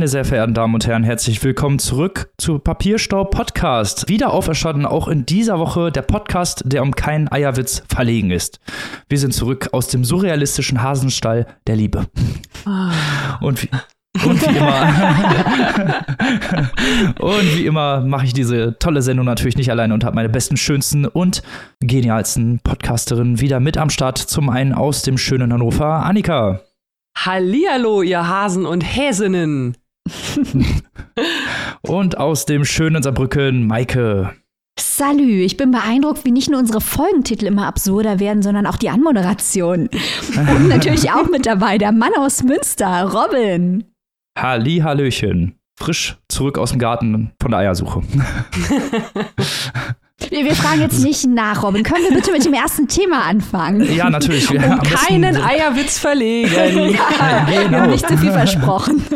Meine sehr verehrten Damen und Herren, herzlich willkommen zurück zu Papierstaub Podcast. Wieder auferstanden, auch in dieser Woche der Podcast, der um keinen Eierwitz verlegen ist. Wir sind zurück aus dem surrealistischen Hasenstall der Liebe. Und wie, und wie immer, und wie immer mache ich diese tolle Sendung natürlich nicht alleine und habe meine besten, schönsten und genialsten Podcasterinnen wieder mit am Start. Zum einen aus dem schönen Hannover, Annika. Hallihallo, ihr Hasen und Häsinnen. und aus dem schönen Saarbrücken, Maike. Salü, ich bin beeindruckt, wie nicht nur unsere Folgentitel immer absurder werden, sondern auch die Anmoderation. Und natürlich auch mit dabei der Mann aus Münster, Robin. Halli, Hallöchen. Frisch zurück aus dem Garten von der Eiersuche. Wir, wir, fragen jetzt nicht nach, Robin. Können wir bitte mit dem ersten Thema anfangen? Ja, natürlich. Wir um keinen Eierwitz verlegen. ja, genau. Wir haben nicht zu viel versprochen.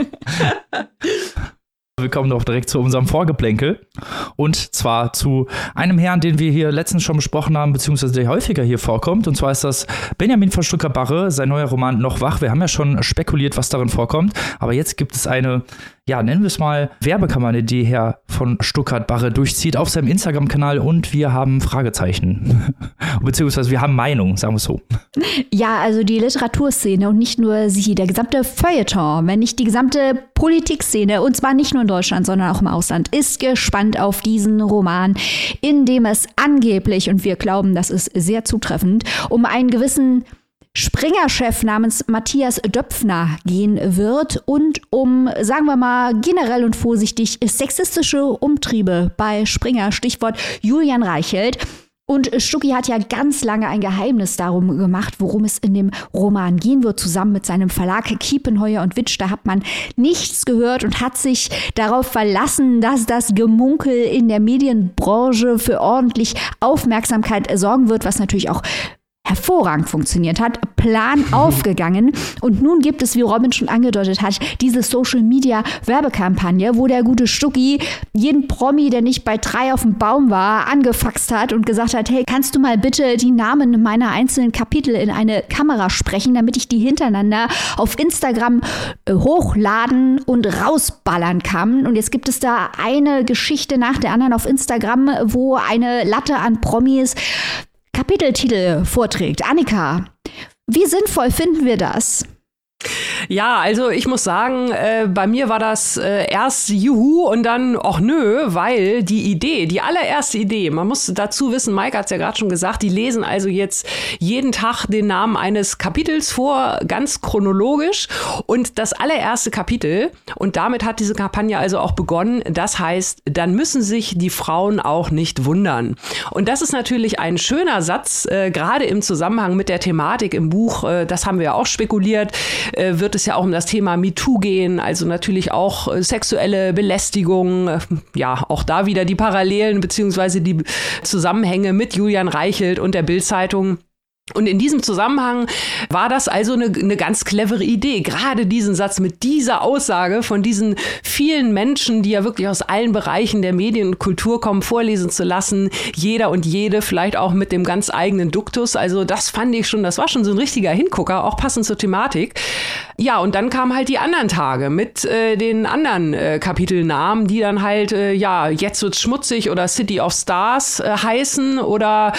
Wir kommen doch direkt zu unserem Vorgeplänkel. Und zwar zu einem Herrn, den wir hier letztens schon besprochen haben, beziehungsweise der häufiger hier vorkommt. Und zwar ist das Benjamin von Stuttgart-Barre, sein neuer Roman Noch wach. Wir haben ja schon spekuliert, was darin vorkommt. Aber jetzt gibt es eine ja, nennen wir es mal, Werbekampagne, die Herr von Stuttgart-Barre durchzieht auf seinem Instagram-Kanal und wir haben Fragezeichen. Beziehungsweise wir haben Meinung, sagen wir es so. Ja, also die Literaturszene und nicht nur sie, der gesamte Feuilleton, wenn nicht die gesamte Politikszene, und zwar nicht nur in Deutschland, sondern auch im Ausland, ist gespannt auf diesen Roman, in dem es angeblich, und wir glauben, das ist sehr zutreffend, um einen gewissen Springer-Chef namens Matthias Döpfner gehen wird und um, sagen wir mal, generell und vorsichtig sexistische Umtriebe bei Springer, Stichwort Julian Reichelt. Und Stucki hat ja ganz lange ein Geheimnis darum gemacht, worum es in dem Roman gehen wird, zusammen mit seinem Verlag Kiepenheuer und Witsch. Da hat man nichts gehört und hat sich darauf verlassen, dass das Gemunkel in der Medienbranche für ordentlich Aufmerksamkeit sorgen wird, was natürlich auch hervorragend funktioniert hat, Plan mhm. aufgegangen. Und nun gibt es, wie Robin schon angedeutet hat, diese Social Media Werbekampagne, wo der gute Stucki jeden Promi, der nicht bei drei auf dem Baum war, angefaxt hat und gesagt hat, hey, kannst du mal bitte die Namen meiner einzelnen Kapitel in eine Kamera sprechen, damit ich die hintereinander auf Instagram äh, hochladen und rausballern kann. Und jetzt gibt es da eine Geschichte nach der anderen auf Instagram, wo eine Latte an Promis Kapiteltitel vorträgt. Annika, wie sinnvoll finden wir das? Ja, also ich muss sagen, äh, bei mir war das äh, erst Juhu und dann, ach nö, weil die Idee, die allererste Idee, man muss dazu wissen, Mike hat es ja gerade schon gesagt, die lesen also jetzt jeden Tag den Namen eines Kapitels vor, ganz chronologisch. Und das allererste Kapitel, und damit hat diese Kampagne also auch begonnen, das heißt, dann müssen sich die Frauen auch nicht wundern. Und das ist natürlich ein schöner Satz, äh, gerade im Zusammenhang mit der Thematik im Buch, äh, das haben wir ja auch spekuliert, äh, wird es ja auch um das Thema MeToo gehen, also natürlich auch äh, sexuelle Belästigung, äh, ja, auch da wieder die Parallelen beziehungsweise die Zusammenhänge mit Julian Reichelt und der Bildzeitung. Und in diesem Zusammenhang war das also eine, eine, ganz clevere Idee, gerade diesen Satz mit dieser Aussage von diesen vielen Menschen, die ja wirklich aus allen Bereichen der Medien und Kultur kommen, vorlesen zu lassen. Jeder und jede, vielleicht auch mit dem ganz eigenen Duktus. Also das fand ich schon, das war schon so ein richtiger Hingucker, auch passend zur Thematik. Ja, und dann kamen halt die anderen Tage mit äh, den anderen äh, Kapitelnamen, die dann halt, äh, ja, jetzt wird's schmutzig oder City of Stars äh, heißen oder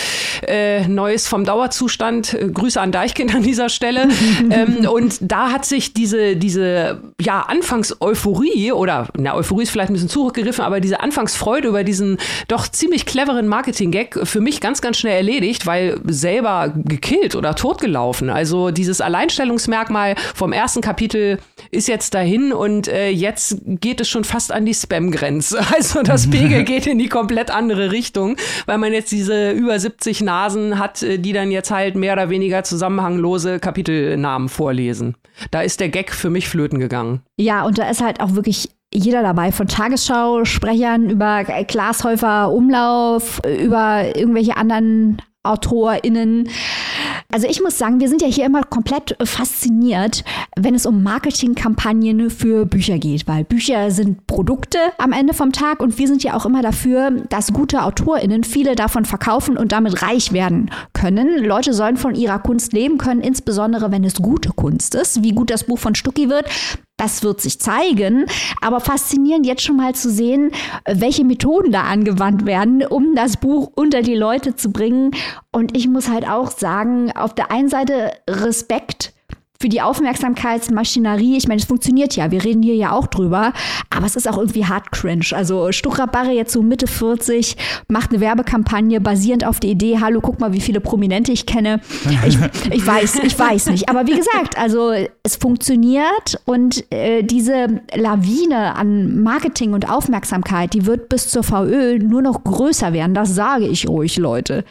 äh, Neues vom Dauerzustand. Äh, Grüße an Deichkind an dieser Stelle. ähm, und da hat sich diese, diese, ja, Anfangs-Euphorie oder, na, Euphorie ist vielleicht ein bisschen zurückgegriffen, aber diese Anfangsfreude über diesen doch ziemlich cleveren Marketing-Gag für mich ganz, ganz schnell erledigt, weil selber gekillt oder totgelaufen. Also dieses Alleinstellungsmerkmal vom ersten Kapitel ist jetzt dahin und äh, jetzt geht es schon fast an die Spam-Grenze. Also das Pegel geht in die komplett andere Richtung, weil man jetzt diese über 70 Nasen hat, äh, die dann jetzt halt mehr oder weniger zusammenhanglose Kapitelnamen vorlesen. Da ist der Gag für mich flöten gegangen. Ja, und da ist halt auch wirklich jeder dabei, von Tagesschau-Sprechern über Glashäufer Umlauf, über irgendwelche anderen AutorInnen. Also ich muss sagen, wir sind ja hier immer komplett fasziniert, wenn es um Marketingkampagnen für Bücher geht, weil Bücher sind Produkte am Ende vom Tag und wir sind ja auch immer dafür, dass gute AutorInnen viele davon verkaufen und damit reich werden können. Leute sollen von ihrer Kunst leben können, insbesondere wenn es gute Kunst ist, wie gut das Buch von Stucki wird. Das wird sich zeigen. Aber faszinierend jetzt schon mal zu sehen, welche Methoden da angewandt werden, um das Buch unter die Leute zu bringen. Und ich muss halt auch sagen, auf der einen Seite Respekt für die Aufmerksamkeitsmaschinerie, ich meine, es funktioniert ja, wir reden hier ja auch drüber, aber es ist auch irgendwie hart cringe. Also Stuckrad Barre jetzt so Mitte 40, macht eine Werbekampagne basierend auf der Idee, hallo, guck mal, wie viele Prominente ich kenne. Ich, ich weiß, ich weiß nicht. Aber wie gesagt, also es funktioniert und äh, diese Lawine an Marketing und Aufmerksamkeit, die wird bis zur VÖ nur noch größer werden. Das sage ich ruhig, Leute.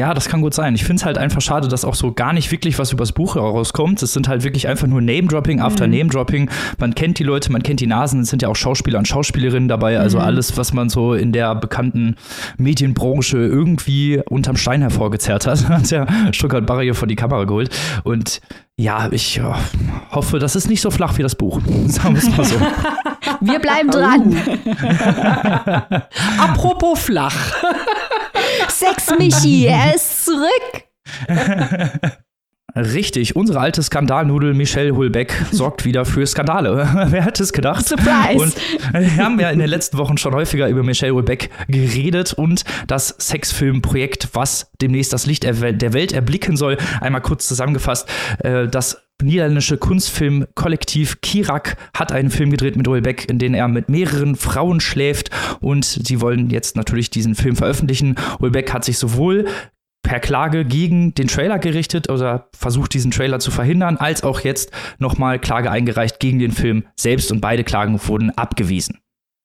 Ja, das kann gut sein. Ich finde es halt einfach schade, dass auch so gar nicht wirklich was übers Buch herauskommt. Es sind halt wirklich einfach nur Name-Dropping after mhm. Name-Dropping. Man kennt die Leute, man kennt die Nasen. Es sind ja auch Schauspieler und Schauspielerinnen dabei. Also mhm. alles, was man so in der bekannten Medienbranche irgendwie unterm Stein hervorgezerrt hat, hat der Stuttgart Barrier vor die Kamera geholt. Und ja, ich oh, hoffe, das ist nicht so flach wie das Buch. Sagen wir es mal so. Wir bleiben dran. Apropos flach. Sex Michi, er ist zurück. Richtig, unsere alte Skandalnudel Michelle Hulbeck sorgt wieder für Skandale. Wer hätte es gedacht? Surprise! Und wir haben ja in den letzten Wochen schon häufiger über Michelle Hulbeck geredet und das Sexfilmprojekt, was demnächst das Licht der Welt erblicken soll. Einmal kurz zusammengefasst, äh, das niederländische Kunstfilmkollektiv Kirak hat einen Film gedreht mit Hulbeck, in dem er mit mehreren Frauen schläft und sie wollen jetzt natürlich diesen Film veröffentlichen. Hulbeck hat sich sowohl per Klage gegen den Trailer gerichtet oder versucht, diesen Trailer zu verhindern, als auch jetzt nochmal Klage eingereicht gegen den Film selbst und beide Klagen wurden abgewiesen.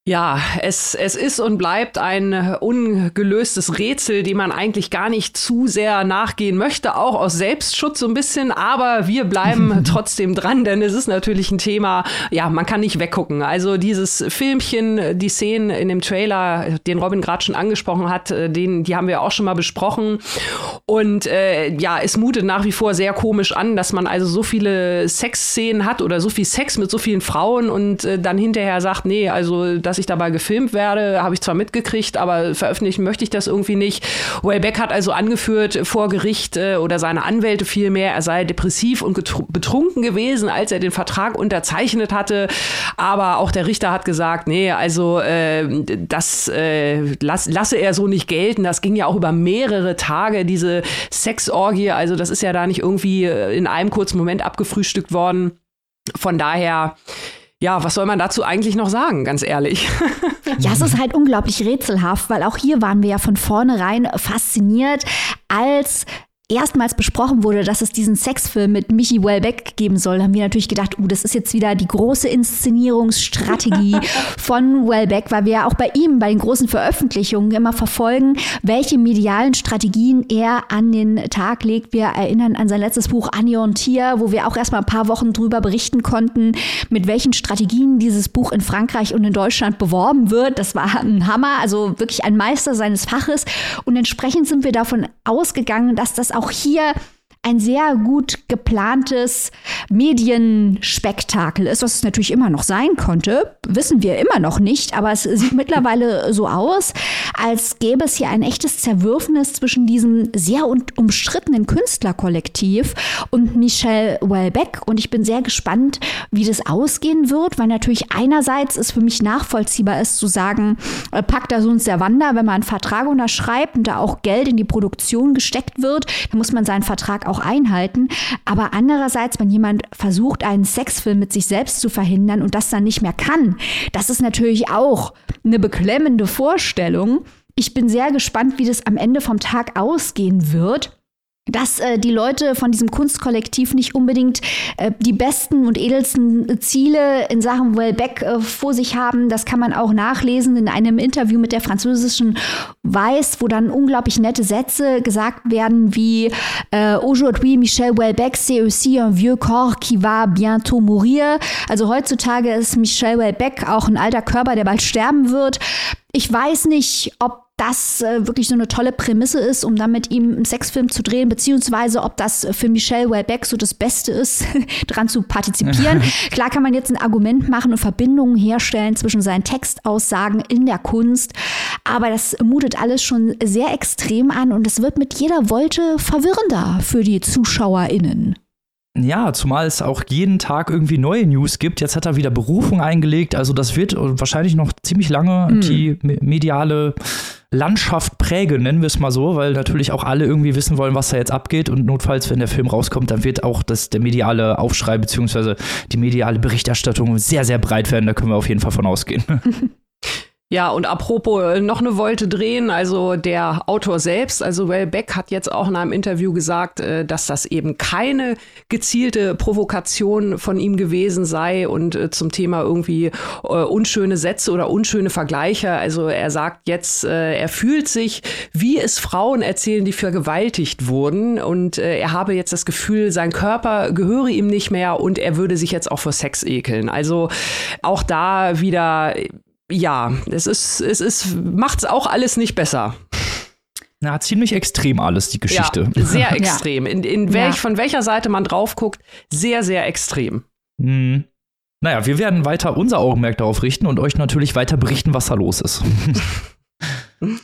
Ja, es, es ist und bleibt ein ungelöstes Rätsel, dem man eigentlich gar nicht zu sehr nachgehen möchte, auch aus Selbstschutz so ein bisschen, aber wir bleiben trotzdem dran, denn es ist natürlich ein Thema, ja, man kann nicht weggucken. Also dieses Filmchen, die Szenen in dem Trailer, den Robin gerade schon angesprochen hat, äh, den, die haben wir auch schon mal besprochen. Und äh, ja, es mutet nach wie vor sehr komisch an, dass man also so viele Sexszenen hat oder so viel Sex mit so vielen Frauen und äh, dann hinterher sagt, nee, also das dass ich dabei gefilmt werde, habe ich zwar mitgekriegt, aber veröffentlichen möchte ich das irgendwie nicht. Wellbeck hat also angeführt vor Gericht äh, oder seine Anwälte vielmehr, er sei depressiv und betrunken gewesen, als er den Vertrag unterzeichnet hatte. Aber auch der Richter hat gesagt, nee, also äh, das äh, las, lasse er so nicht gelten. Das ging ja auch über mehrere Tage, diese Sexorgie. Also das ist ja da nicht irgendwie äh, in einem kurzen Moment abgefrühstückt worden. Von daher ja, was soll man dazu eigentlich noch sagen, ganz ehrlich? Ja, es ist halt unglaublich rätselhaft, weil auch hier waren wir ja von vornherein fasziniert, als erstmals besprochen wurde, dass es diesen Sexfilm mit Michi Wellbeck geben soll, haben wir natürlich gedacht, uh, das ist jetzt wieder die große Inszenierungsstrategie von Wellbeck, weil wir ja auch bei ihm, bei den großen Veröffentlichungen immer verfolgen, welche medialen Strategien er an den Tag legt. Wir erinnern an sein letztes Buch Anion Tier, wo wir auch erstmal ein paar Wochen drüber berichten konnten, mit welchen Strategien dieses Buch in Frankreich und in Deutschland beworben wird. Das war ein Hammer, also wirklich ein Meister seines Faches. Und entsprechend sind wir davon ausgegangen, dass das auch hier ein sehr gut geplantes Medienspektakel ist, was es natürlich immer noch sein konnte, wissen wir immer noch nicht, aber es sieht mittlerweile so aus, als gäbe es hier ein echtes Zerwürfnis zwischen diesem sehr umstrittenen Künstlerkollektiv und Michelle Welbeck. Und ich bin sehr gespannt, wie das ausgehen wird, weil natürlich einerseits es für mich nachvollziehbar ist zu sagen, äh, packt da so uns der Wander, wenn man einen Vertrag unterschreibt und da auch Geld in die Produktion gesteckt wird, dann muss man seinen Vertrag auch auch einhalten. Aber andererseits, wenn jemand versucht, einen Sexfilm mit sich selbst zu verhindern und das dann nicht mehr kann, das ist natürlich auch eine beklemmende Vorstellung. Ich bin sehr gespannt, wie das am Ende vom Tag ausgehen wird dass äh, die Leute von diesem Kunstkollektiv nicht unbedingt äh, die besten und edelsten Ziele in Sachen Wellbeck äh, vor sich haben. Das kann man auch nachlesen in einem Interview mit der französischen Weiß, wo dann unglaublich nette Sätze gesagt werden wie äh, Aujourd'hui Michel Welbeck c'est aussi un vieux corps qui va bientôt mourir. Also heutzutage ist Michel Welbeck auch ein alter Körper, der bald sterben wird. Ich weiß nicht, ob das äh, wirklich so eine tolle Prämisse ist, um dann mit ihm einen Sexfilm zu drehen, beziehungsweise ob das für Michelle Welbeck so das Beste ist, dran zu partizipieren. Klar kann man jetzt ein Argument machen und Verbindungen herstellen zwischen seinen Textaussagen in der Kunst, aber das mutet alles schon sehr extrem an und es wird mit jeder Wolte verwirrender für die ZuschauerInnen. Ja, zumal es auch jeden Tag irgendwie neue News gibt. Jetzt hat er wieder Berufung eingelegt. Also das wird wahrscheinlich noch ziemlich lange mhm. die mediale Landschaft prägen, nennen wir es mal so, weil natürlich auch alle irgendwie wissen wollen, was da jetzt abgeht. Und notfalls, wenn der Film rauskommt, dann wird auch das, der mediale Aufschrei bzw. die mediale Berichterstattung sehr, sehr breit werden. Da können wir auf jeden Fall von ausgehen. Ja, und apropos äh, noch eine Wolte drehen, also der Autor selbst, also Well Beck hat jetzt auch in einem Interview gesagt, äh, dass das eben keine gezielte Provokation von ihm gewesen sei und äh, zum Thema irgendwie unschöne Sätze oder unschöne Vergleiche. Also er sagt jetzt, er fühlt sich, wie es Frauen erzählen, die vergewaltigt wurden und er habe jetzt das Gefühl, sein Körper gehöre ihm nicht mehr und er würde sich jetzt auch vor Sex ekeln. Also auch da wieder ja, es ist, es ist, macht's auch alles nicht besser. Na, ziemlich extrem alles, die Geschichte. Ja, sehr extrem. In, in welch, ja. Von welcher Seite man drauf guckt, sehr, sehr extrem. Mhm. Naja, wir werden weiter unser Augenmerk darauf richten und euch natürlich weiter berichten, was da los ist.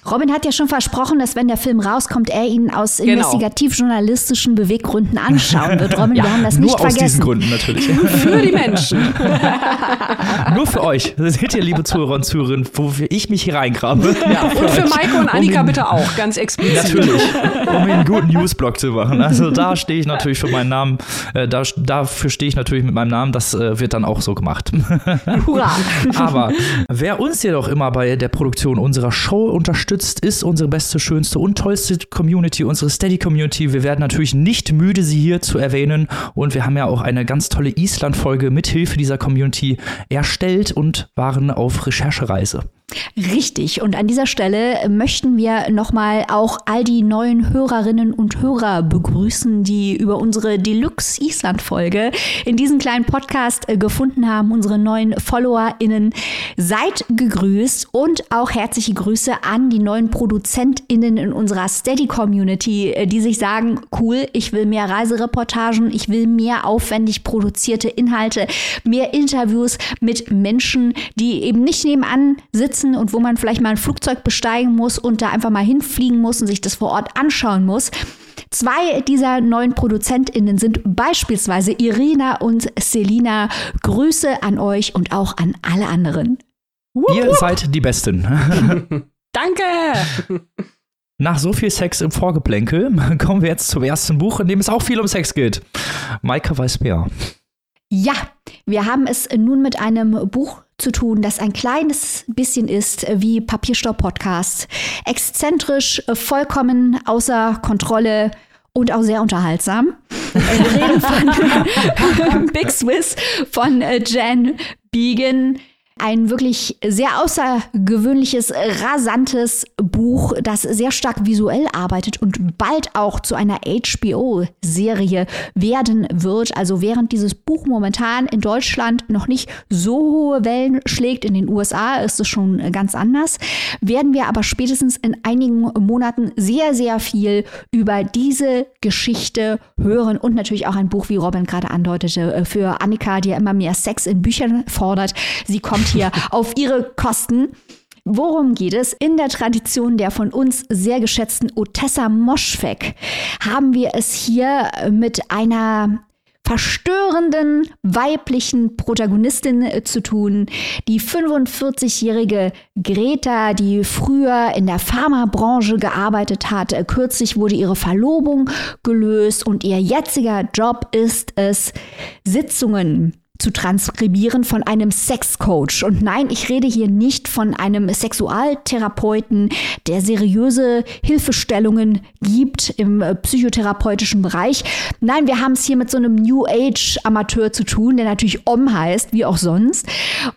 Robin hat ja schon versprochen, dass wenn der Film rauskommt, er ihn aus genau. investigativ-journalistischen Beweggründen anschauen wird. Robin, ja, wir haben das nicht vergessen. Nur aus diesen Gründen natürlich. für die Menschen. nur für euch. Seht ihr, liebe Zuhörer und Zuhörerinnen, wofür ich mich hier reingrabe. Ja, und für Maike und Annika um bitte auch, ganz explizit. Natürlich, um einen guten Newsblog zu machen. Also da stehe ich natürlich für meinen Namen. Äh, da, dafür stehe ich natürlich mit meinem Namen. Das äh, wird dann auch so gemacht. Hurra. Aber wer uns jedoch immer bei der Produktion unserer Show unterstützt, ist unsere beste, schönste und tollste Community, unsere Steady Community. Wir werden natürlich nicht müde, sie hier zu erwähnen. Und wir haben ja auch eine ganz tolle Island-Folge mit Hilfe dieser Community erstellt und waren auf Recherchereise. Richtig. Und an dieser Stelle möchten wir nochmal auch all die neuen Hörerinnen und Hörer begrüßen, die über unsere Deluxe Island-Folge in diesem kleinen Podcast gefunden haben. Unsere neuen FollowerInnen. Seid gegrüßt und auch herzliche Grüße an die neuen ProduzentInnen in unserer Steady-Community, äh, die sich sagen, cool, ich will mehr Reisereportagen, ich will mehr aufwendig produzierte Inhalte, mehr Interviews mit Menschen, die eben nicht nebenan sitzen sitzen und wo man vielleicht mal ein Flugzeug besteigen muss und da einfach mal hinfliegen muss und sich das vor Ort anschauen muss. Zwei dieser neuen ProduzentInnen sind beispielsweise Irina und Selina. Grüße an euch und auch an alle anderen. Ihr seid die Besten. Danke! Nach so viel Sex im Vorgeplänkel kommen wir jetzt zum ersten Buch, in dem es auch viel um Sex geht. Maike weiß mehr. Ja, wir haben es nun mit einem Buch zu tun, das ein kleines bisschen ist wie Papierstopp-Podcast. Exzentrisch, vollkommen außer Kontrolle und auch sehr unterhaltsam. Wir reden von Big Swiss von äh, Jan Began ein wirklich sehr außergewöhnliches, rasantes Buch, das sehr stark visuell arbeitet und bald auch zu einer HBO-Serie werden wird. Also während dieses Buch momentan in Deutschland noch nicht so hohe Wellen schlägt, in den USA ist es schon ganz anders, werden wir aber spätestens in einigen Monaten sehr, sehr viel über diese Geschichte hören und natürlich auch ein Buch, wie Robin gerade andeutete, für Annika, die ja immer mehr Sex in Büchern fordert. Sie kommt hier auf ihre Kosten. Worum geht es? In der Tradition der von uns sehr geschätzten Otessa Moschfek haben wir es hier mit einer verstörenden weiblichen Protagonistin äh, zu tun. Die 45-jährige Greta, die früher in der Pharmabranche gearbeitet hat. Äh, kürzlich wurde ihre Verlobung gelöst und ihr jetziger Job ist es, Sitzungen zu transkribieren von einem Sexcoach. Und nein, ich rede hier nicht von einem Sexualtherapeuten, der seriöse Hilfestellungen gibt im äh, psychotherapeutischen Bereich. Nein, wir haben es hier mit so einem New Age Amateur zu tun, der natürlich Om heißt, wie auch sonst.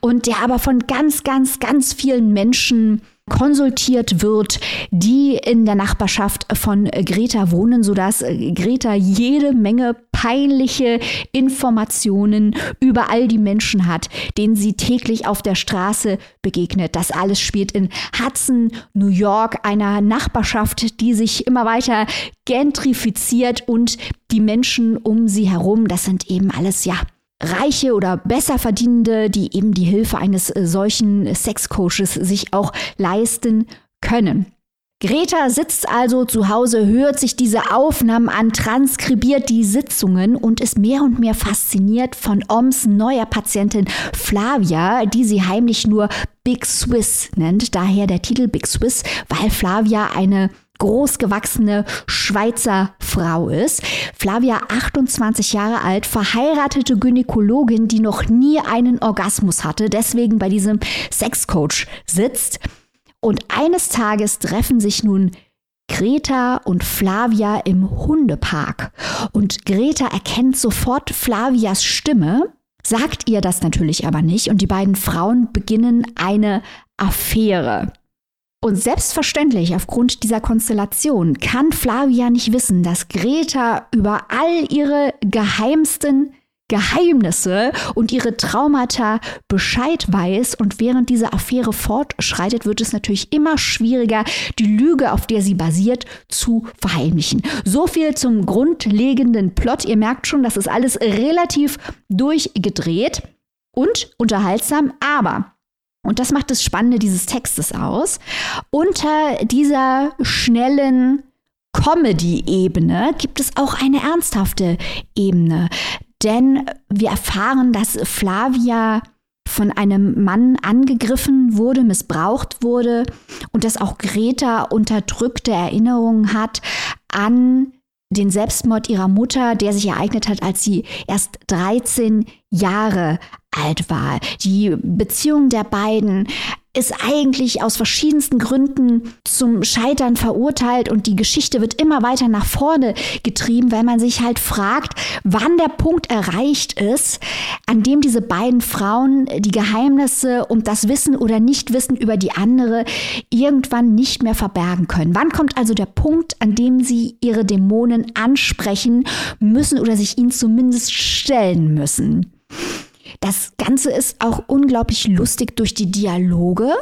Und der aber von ganz, ganz, ganz vielen Menschen konsultiert wird, die in der Nachbarschaft von Greta wohnen, sodass Greta jede Menge peinliche Informationen über all die Menschen hat, denen sie täglich auf der Straße begegnet. Das alles spielt in Hudson, New York, einer Nachbarschaft, die sich immer weiter gentrifiziert und die Menschen um sie herum, das sind eben alles, ja, Reiche oder besser verdienende, die eben die Hilfe eines solchen Sexcoaches sich auch leisten können. Greta sitzt also zu Hause, hört sich diese Aufnahmen an, transkribiert die Sitzungen und ist mehr und mehr fasziniert von Oms neuer Patientin Flavia, die sie heimlich nur Big Swiss nennt. Daher der Titel Big Swiss, weil Flavia eine großgewachsene Schweizer Frau ist. Flavia, 28 Jahre alt, verheiratete Gynäkologin, die noch nie einen Orgasmus hatte, deswegen bei diesem Sexcoach sitzt. Und eines Tages treffen sich nun Greta und Flavia im Hundepark. Und Greta erkennt sofort Flavias Stimme, sagt ihr das natürlich aber nicht und die beiden Frauen beginnen eine Affäre. Und selbstverständlich, aufgrund dieser Konstellation, kann Flavia nicht wissen, dass Greta über all ihre geheimsten Geheimnisse und ihre Traumata Bescheid weiß. Und während diese Affäre fortschreitet, wird es natürlich immer schwieriger, die Lüge, auf der sie basiert, zu verheimlichen. So viel zum grundlegenden Plot. Ihr merkt schon, das ist alles relativ durchgedreht und unterhaltsam, aber und das macht das Spannende dieses Textes aus. Unter dieser schnellen Comedy-Ebene gibt es auch eine ernsthafte Ebene. Denn wir erfahren, dass Flavia von einem Mann angegriffen wurde, missbraucht wurde und dass auch Greta unterdrückte Erinnerungen hat an den Selbstmord ihrer Mutter, der sich ereignet hat, als sie erst 13 Jahre alt war. Die Beziehung der beiden ist eigentlich aus verschiedensten Gründen zum Scheitern verurteilt und die Geschichte wird immer weiter nach vorne getrieben, weil man sich halt fragt, wann der Punkt erreicht ist, an dem diese beiden Frauen die Geheimnisse und das Wissen oder Nichtwissen über die andere irgendwann nicht mehr verbergen können. Wann kommt also der Punkt, an dem sie ihre Dämonen ansprechen müssen oder sich ihnen zumindest stellen müssen? Das Ganze ist auch unglaublich lustig durch die Dialoge.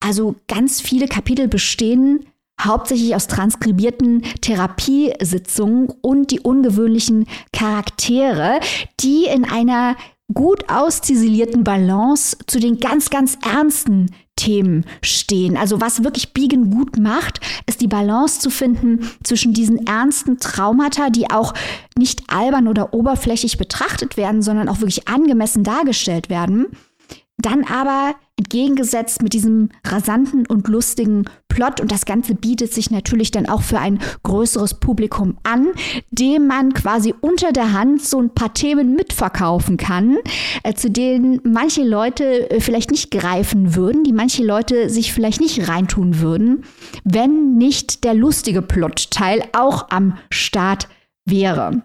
Also ganz viele Kapitel bestehen hauptsächlich aus transkribierten Therapiesitzungen und die ungewöhnlichen Charaktere, die in einer gut ausziselierten Balance zu den ganz, ganz ernsten Themen stehen. Also was wirklich Biegen gut macht, ist die Balance zu finden zwischen diesen ernsten Traumata, die auch nicht albern oder oberflächlich betrachtet werden, sondern auch wirklich angemessen dargestellt werden. Dann aber entgegengesetzt mit diesem rasanten und lustigen Plot und das Ganze bietet sich natürlich dann auch für ein größeres Publikum an, dem man quasi unter der Hand so ein paar Themen mitverkaufen kann, äh, zu denen manche Leute äh, vielleicht nicht greifen würden, die manche Leute sich vielleicht nicht reintun würden, wenn nicht der lustige Plotteil auch am Start wäre.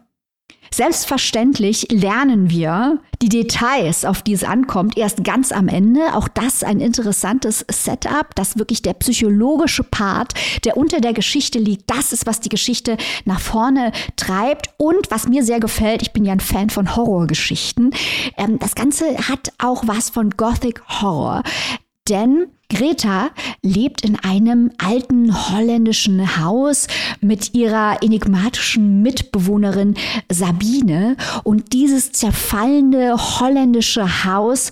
Selbstverständlich lernen wir die Details, auf die es ankommt, erst ganz am Ende. Auch das ein interessantes Setup, dass wirklich der psychologische Part, der unter der Geschichte liegt, das ist, was die Geschichte nach vorne treibt. Und was mir sehr gefällt, ich bin ja ein Fan von Horrorgeschichten, ähm, das Ganze hat auch was von Gothic Horror. Denn Greta lebt in einem alten holländischen Haus mit ihrer enigmatischen Mitbewohnerin Sabine. Und dieses zerfallende holländische Haus,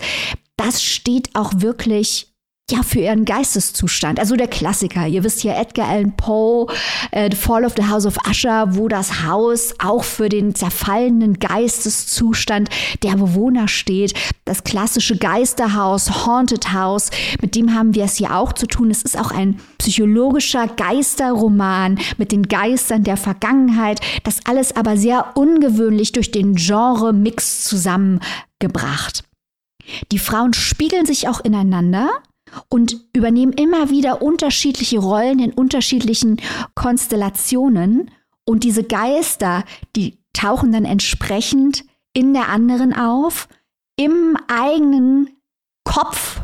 das steht auch wirklich ja, für ihren Geisteszustand. Also der Klassiker. Ihr wisst ja Edgar Allan Poe, äh, The Fall of the House of Usher, wo das Haus auch für den zerfallenen Geisteszustand der Bewohner steht. Das klassische Geisterhaus, Haunted House, mit dem haben wir es hier auch zu tun. Es ist auch ein psychologischer Geisterroman mit den Geistern der Vergangenheit. Das alles aber sehr ungewöhnlich durch den Genre-Mix zusammengebracht. Die Frauen spiegeln sich auch ineinander und übernehmen immer wieder unterschiedliche Rollen in unterschiedlichen Konstellationen. Und diese Geister, die tauchen dann entsprechend in der anderen auf, im eigenen Kopf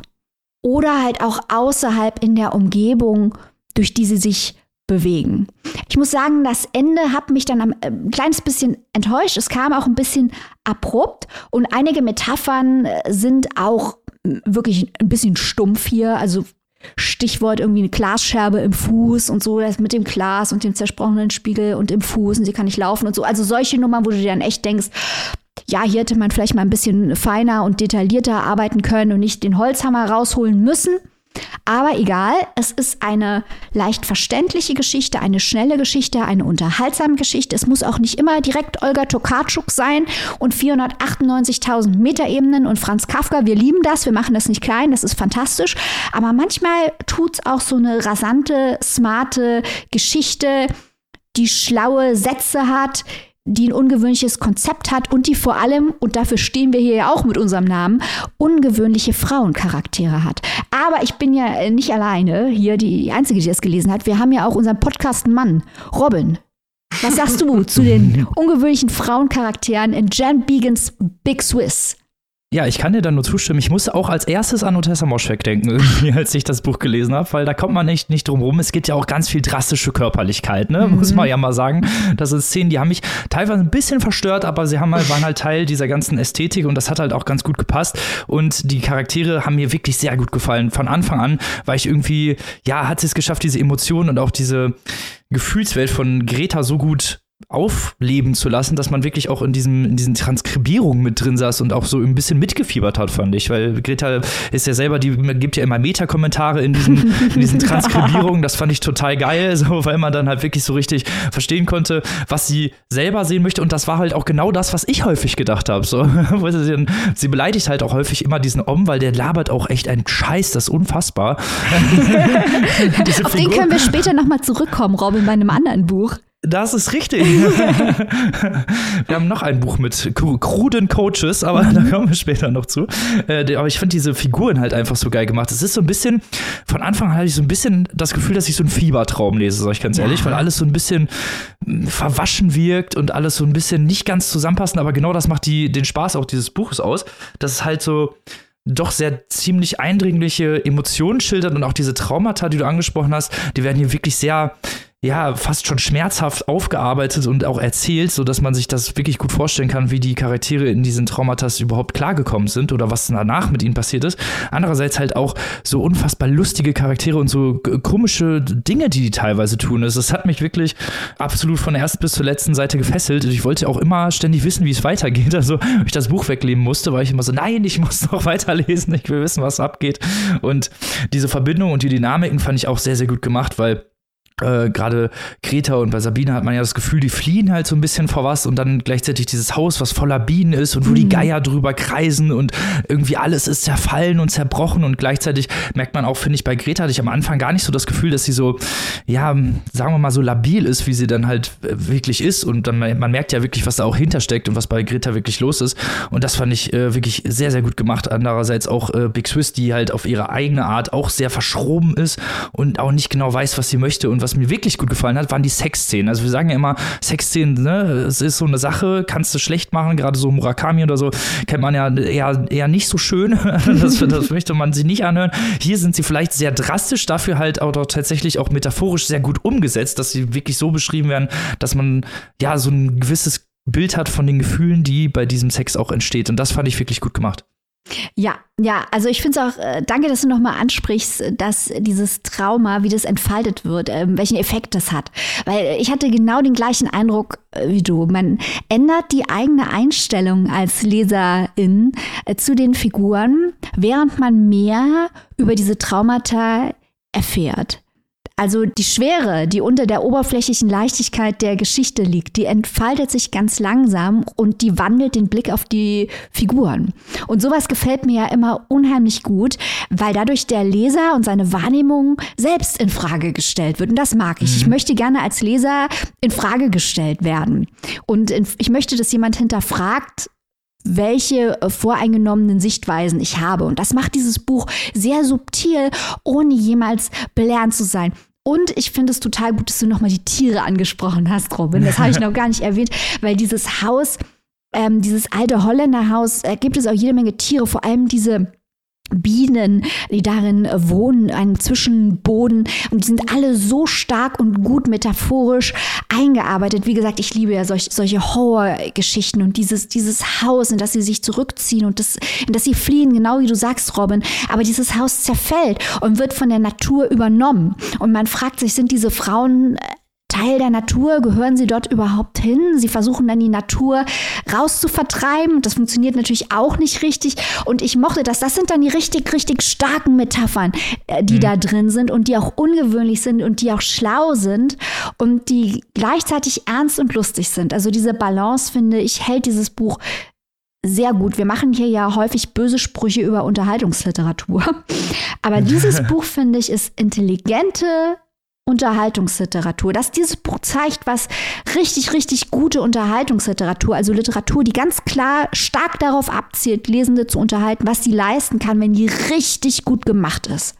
oder halt auch außerhalb in der Umgebung, durch die sie sich bewegen. Ich muss sagen, das Ende hat mich dann äh, ein kleines bisschen enttäuscht. Es kam auch ein bisschen abrupt und einige Metaphern äh, sind auch wirklich ein bisschen stumpf hier. Also Stichwort irgendwie eine Glasscherbe im Fuß und so, das mit dem Glas und dem zersprochenen Spiegel und im Fuß und sie kann nicht laufen und so. Also solche Nummern, wo du dir dann echt denkst, ja, hier hätte man vielleicht mal ein bisschen feiner und detaillierter arbeiten können und nicht den Holzhammer rausholen müssen. Aber egal, es ist eine leicht verständliche Geschichte, eine schnelle Geschichte, eine unterhaltsame Geschichte. Es muss auch nicht immer direkt Olga Tokarczuk sein und 498.000 Meterebenen und Franz Kafka. Wir lieben das, wir machen das nicht klein, das ist fantastisch. Aber manchmal tut es auch so eine rasante, smarte Geschichte, die schlaue Sätze hat, die ein ungewöhnliches Konzept hat und die vor allem, und dafür stehen wir hier ja auch mit unserem Namen, ungewöhnliche Frauencharaktere hat. Aber ich bin ja nicht alleine hier die Einzige, die das gelesen hat. Wir haben ja auch unseren Podcast-Mann, Robin. Was sagst du zu den ungewöhnlichen Frauencharakteren in Jan Begans Big Swiss? Ja, ich kann dir da nur zustimmen. Ich musste auch als erstes an Otessa Moschweg denken, als ich das Buch gelesen habe, weil da kommt man nicht, nicht drum rum. Es geht ja auch ganz viel drastische Körperlichkeit, ne? Mhm. muss man ja mal sagen. Das sind Szenen, die haben mich teilweise ein bisschen verstört, aber sie haben halt, waren halt Teil dieser ganzen Ästhetik und das hat halt auch ganz gut gepasst. Und die Charaktere haben mir wirklich sehr gut gefallen. Von Anfang an war ich irgendwie, ja, hat sie es geschafft, diese Emotionen und auch diese Gefühlswelt von Greta so gut aufleben zu lassen, dass man wirklich auch in, diesem, in diesen Transkribierungen mit drin saß und auch so ein bisschen mitgefiebert hat, fand ich. Weil Greta ist ja selber, die gibt ja immer Meta-Kommentare in diesen, in diesen Transkribierungen. Das fand ich total geil, so, weil man dann halt wirklich so richtig verstehen konnte, was sie selber sehen möchte. Und das war halt auch genau das, was ich häufig gedacht habe. So. sie, beleidigt halt auch häufig immer diesen Om, weil der labert auch echt einen Scheiß, das ist unfassbar. Auf den können wir später nochmal zurückkommen, Robin, bei einem anderen Buch. Das ist richtig. wir haben noch ein Buch mit kruden Coaches, aber da kommen wir später noch zu. Äh, aber ich finde diese Figuren halt einfach so geil gemacht. Es ist so ein bisschen, von Anfang an hatte ich so ein bisschen das Gefühl, dass ich so einen Fiebertraum lese, sag ich ganz ehrlich, ja. weil alles so ein bisschen hm, verwaschen wirkt und alles so ein bisschen nicht ganz zusammenpassen, aber genau das macht die, den Spaß auch dieses Buches aus. Das ist halt so, doch sehr ziemlich eindringliche Emotionen schildert und auch diese Traumata, die du angesprochen hast, die werden hier wirklich sehr ja, fast schon schmerzhaft aufgearbeitet und auch erzählt, sodass man sich das wirklich gut vorstellen kann, wie die Charaktere in diesen Traumata überhaupt klargekommen sind oder was danach mit ihnen passiert ist. Andererseits halt auch so unfassbar lustige Charaktere und so komische Dinge, die die teilweise tun. Also es hat mich wirklich absolut von der ersten bis zur letzten Seite gefesselt. Ich wollte auch immer ständig wissen, wie es weitergeht. Also, ich das Buch wegleben musste, war ich immer so, nein, ich muss noch weiterlesen, ich will wissen, was abgeht. Und diese Verbindung und die Dynamiken fand ich auch sehr, sehr gut gemacht, weil äh, gerade Greta und bei Sabine hat man ja das Gefühl, die fliehen halt so ein bisschen vor was und dann gleichzeitig dieses Haus, was voller Bienen ist und wo mhm. die Geier drüber kreisen und irgendwie alles ist zerfallen und zerbrochen und gleichzeitig merkt man auch, finde ich, bei Greta hatte ich am Anfang gar nicht so das Gefühl, dass sie so, ja, sagen wir mal so labil ist, wie sie dann halt äh, wirklich ist und dann man merkt ja wirklich, was da auch hintersteckt und was bei Greta wirklich los ist und das fand ich äh, wirklich sehr, sehr gut gemacht. Andererseits auch äh, Big Swiss, die halt auf ihre eigene Art auch sehr verschroben ist und auch nicht genau weiß, was sie möchte und was mir wirklich gut gefallen hat, waren die Sexszenen. Also wir sagen ja immer, Sexszenen, ne, es ist so eine Sache, kannst du schlecht machen, gerade so Murakami oder so, kennt man ja eher, eher nicht so schön. das, das möchte man sich nicht anhören. Hier sind sie vielleicht sehr drastisch, dafür halt auch tatsächlich auch metaphorisch sehr gut umgesetzt, dass sie wirklich so beschrieben werden, dass man ja so ein gewisses Bild hat von den Gefühlen, die bei diesem Sex auch entsteht. Und das fand ich wirklich gut gemacht. Ja, ja, also ich finde es auch, äh, danke, dass du nochmal ansprichst, dass dieses Trauma, wie das entfaltet wird, äh, welchen Effekt das hat. Weil ich hatte genau den gleichen Eindruck äh, wie du. Man ändert die eigene Einstellung als Leserin äh, zu den Figuren, während man mehr über diese Traumata erfährt. Also die Schwere, die unter der oberflächlichen Leichtigkeit der Geschichte liegt, die entfaltet sich ganz langsam und die wandelt den Blick auf die Figuren. Und sowas gefällt mir ja immer unheimlich gut, weil dadurch der Leser und seine Wahrnehmung selbst in Frage gestellt wird. Und das mag ich. Mhm. Ich möchte gerne als Leser in Frage gestellt werden. Und ich möchte, dass jemand hinterfragt, welche voreingenommenen Sichtweisen ich habe. Und das macht dieses Buch sehr subtil, ohne jemals belehrend zu sein. Und ich finde es total gut, dass du nochmal die Tiere angesprochen hast, Robin. Das habe ich noch gar nicht erwähnt, weil dieses Haus, ähm, dieses alte Holländerhaus, äh, gibt es auch jede Menge Tiere, vor allem diese Bienen, die darin wohnen, einen Zwischenboden. Und die sind alle so stark und gut metaphorisch eingearbeitet. Wie gesagt, ich liebe ja solch, solche Horrorgeschichten und dieses, dieses Haus, in das sie sich zurückziehen und das, in das sie fliehen, genau wie du sagst, Robin. Aber dieses Haus zerfällt und wird von der Natur übernommen. Und man fragt sich, sind diese Frauen Teil der Natur? Gehören sie dort überhaupt hin? Sie versuchen dann die Natur rauszuvertreiben. Das funktioniert natürlich auch nicht richtig. Und ich mochte das. Das sind dann die richtig, richtig starken Metaphern, äh, die mhm. da drin sind und die auch ungewöhnlich sind und die auch schlau sind und die gleichzeitig ernst und lustig sind. Also diese Balance, finde ich, hält dieses Buch sehr gut. Wir machen hier ja häufig böse Sprüche über Unterhaltungsliteratur. Aber dieses Buch, finde ich, ist intelligente Unterhaltungsliteratur. Dass dieses Buch zeigt, was richtig, richtig gute Unterhaltungsliteratur, also Literatur, die ganz klar stark darauf abzielt, Lesende zu unterhalten, was sie leisten kann, wenn die richtig gut gemacht ist.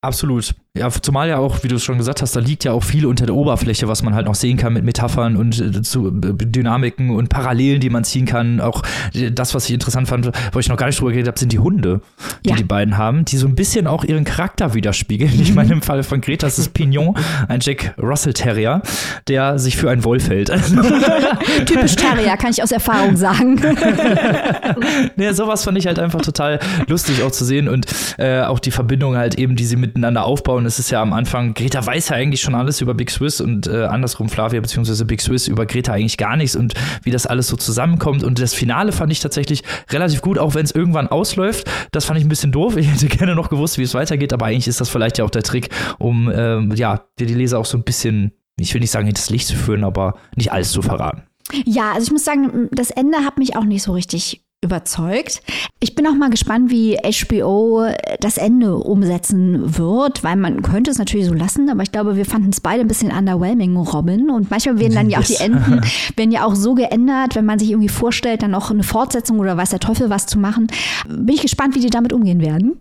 Absolut. Ja, zumal ja auch, wie du es schon gesagt hast, da liegt ja auch viel unter der Oberfläche, was man halt noch sehen kann mit Metaphern und äh, zu, äh, Dynamiken und Parallelen, die man ziehen kann. Auch äh, das, was ich interessant fand, wo ich noch gar nicht drüber geredet habe, sind die Hunde, die ja. die beiden haben, die so ein bisschen auch ihren Charakter widerspiegeln. Mhm. Ich meine, im Fall von Greta ist es Pignon, ein Jack Russell Terrier, der sich für einen Wolf hält. Typisch Terrier, kann ich aus Erfahrung sagen. ja, sowas fand ich halt einfach total lustig auch zu sehen und äh, auch die Verbindung halt eben, die sie miteinander aufbauen es ist ja am Anfang, Greta weiß ja eigentlich schon alles über Big Swiss und äh, andersrum Flavia bzw. Big Swiss über Greta eigentlich gar nichts und wie das alles so zusammenkommt. Und das Finale fand ich tatsächlich relativ gut, auch wenn es irgendwann ausläuft. Das fand ich ein bisschen doof. Ich hätte gerne noch gewusst, wie es weitergeht, aber eigentlich ist das vielleicht ja auch der Trick, um ähm, ja, dir die Leser auch so ein bisschen, ich will nicht sagen, das Licht zu führen, aber nicht alles zu verraten. Ja, also ich muss sagen, das Ende hat mich auch nicht so richtig überzeugt. Ich bin auch mal gespannt, wie HBO das Ende umsetzen wird, weil man könnte es natürlich so lassen, aber ich glaube, wir fanden es beide ein bisschen underwhelming, Robin. Und manchmal werden dann ja auch die Enden, werden ja auch so geändert, wenn man sich irgendwie vorstellt, dann auch eine Fortsetzung oder weiß der Teufel was zu machen. Bin ich gespannt, wie die damit umgehen werden.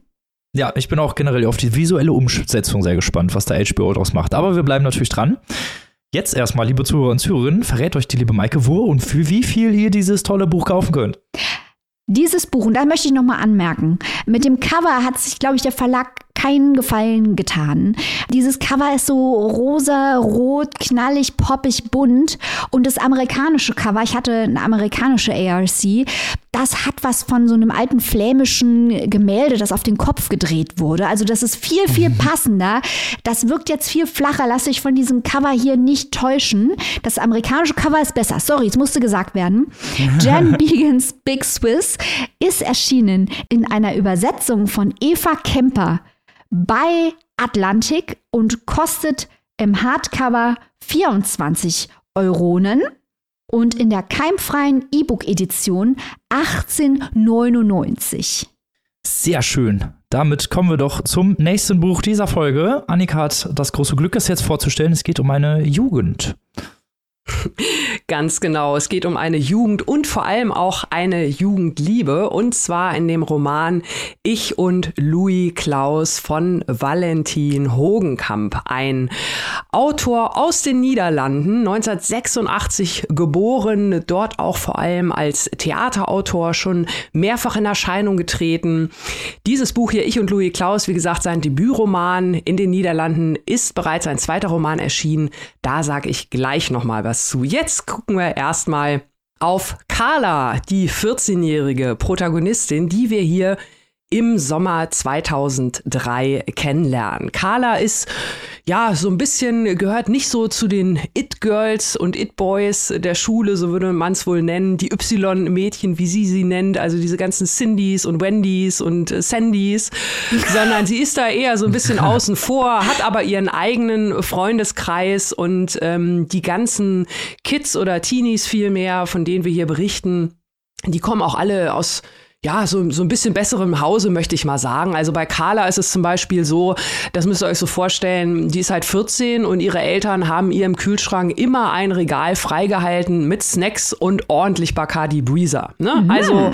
Ja, ich bin auch generell auf die visuelle Umsetzung sehr gespannt, was da HBO daraus macht. Aber wir bleiben natürlich dran. Jetzt erstmal, liebe Zuhörer und Zuhörerinnen, verrät euch die liebe Maike, wo und für wie viel ihr dieses tolle Buch kaufen könnt. Dieses Buch, und da möchte ich nochmal anmerken, mit dem Cover hat sich, glaube ich, der Verlag keinen Gefallen getan. Dieses Cover ist so rosa, rot, knallig, poppig, bunt. Und das amerikanische Cover, ich hatte eine amerikanische ARC, das hat was von so einem alten flämischen Gemälde, das auf den Kopf gedreht wurde. Also das ist viel, viel mhm. passender. Das wirkt jetzt viel flacher. Lass dich von diesem Cover hier nicht täuschen. Das amerikanische Cover ist besser. Sorry, es musste gesagt werden. Jan Begans Big Swiss ist erschienen in einer Übersetzung von Eva Kemper bei Atlantik und kostet im Hardcover 24 Euronen und in der keimfreien E-Book-Edition 18,99. Sehr schön. Damit kommen wir doch zum nächsten Buch dieser Folge. Annika hat das große Glück, es jetzt vorzustellen. Es geht um eine Jugend. Ganz genau. Es geht um eine Jugend und vor allem auch eine Jugendliebe. Und zwar in dem Roman Ich und Louis Klaus von Valentin Hogenkamp. Ein Autor aus den Niederlanden, 1986 geboren, dort auch vor allem als Theaterautor schon mehrfach in Erscheinung getreten. Dieses Buch hier, Ich und Louis Klaus, wie gesagt, sein Debütroman in den Niederlanden, ist bereits ein zweiter Roman erschienen. Da sage ich gleich nochmal was zu. Jetzt gucken wir erstmal auf Carla, die 14-jährige Protagonistin, die wir hier im Sommer 2003 kennenlernen. Carla ist ja so ein bisschen gehört nicht so zu den It Girls und It Boys der Schule, so würde man es wohl nennen, die Y Mädchen, wie sie sie nennt, also diese ganzen Cindys und Wendys und äh, Sandys, sondern sie ist da eher so ein bisschen außen vor, hat aber ihren eigenen Freundeskreis und ähm, die ganzen Kids oder Teenies vielmehr, von denen wir hier berichten, die kommen auch alle aus ja, so, so ein bisschen besserem Hause, möchte ich mal sagen. Also bei Carla ist es zum Beispiel so, das müsst ihr euch so vorstellen, die ist halt 14 und ihre Eltern haben ihr im Kühlschrank immer ein Regal freigehalten mit Snacks und ordentlich Bacardi Breezer. Ne? Mhm. Also,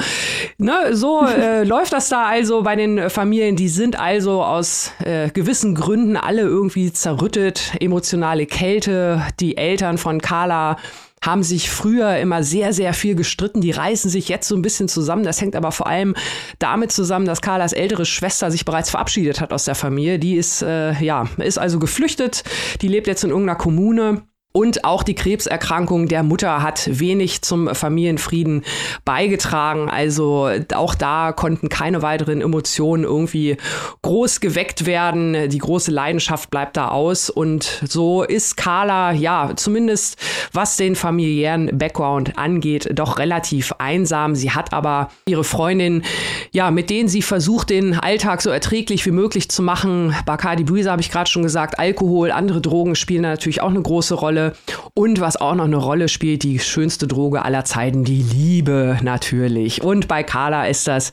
ne, so äh, läuft das da also bei den Familien. Die sind also aus äh, gewissen Gründen alle irgendwie zerrüttet, emotionale Kälte. Die Eltern von Carla haben sich früher immer sehr, sehr viel gestritten. Die reißen sich jetzt so ein bisschen zusammen. Das hängt aber vor allem damit zusammen, dass Carlas ältere Schwester sich bereits verabschiedet hat aus der Familie. Die ist, äh, ja, ist also geflüchtet. Die lebt jetzt in irgendeiner Kommune Und auch die Krebserkrankung der Mutter hat wenig zum Familienfrieden beigetragen. Also auch da konnten keine weiteren Emotionen irgendwie groß geweckt werden. Die große Leidenschaft bleibt da aus. Und so ist Carla, ja, zumindest was den familiären Background angeht, doch relativ einsam. Sie hat aber ihre Freundin, ja, mit denen sie versucht, den Alltag so erträglich wie möglich zu machen. Bacardi Breezer habe ich gerade schon gesagt. Alkohol, andere Drogen spielen natürlich auch eine große Rolle. Und was auch noch eine Rolle spielt, die schönste Droge aller Zeiten, die Liebe natürlich. Und bei Carla ist das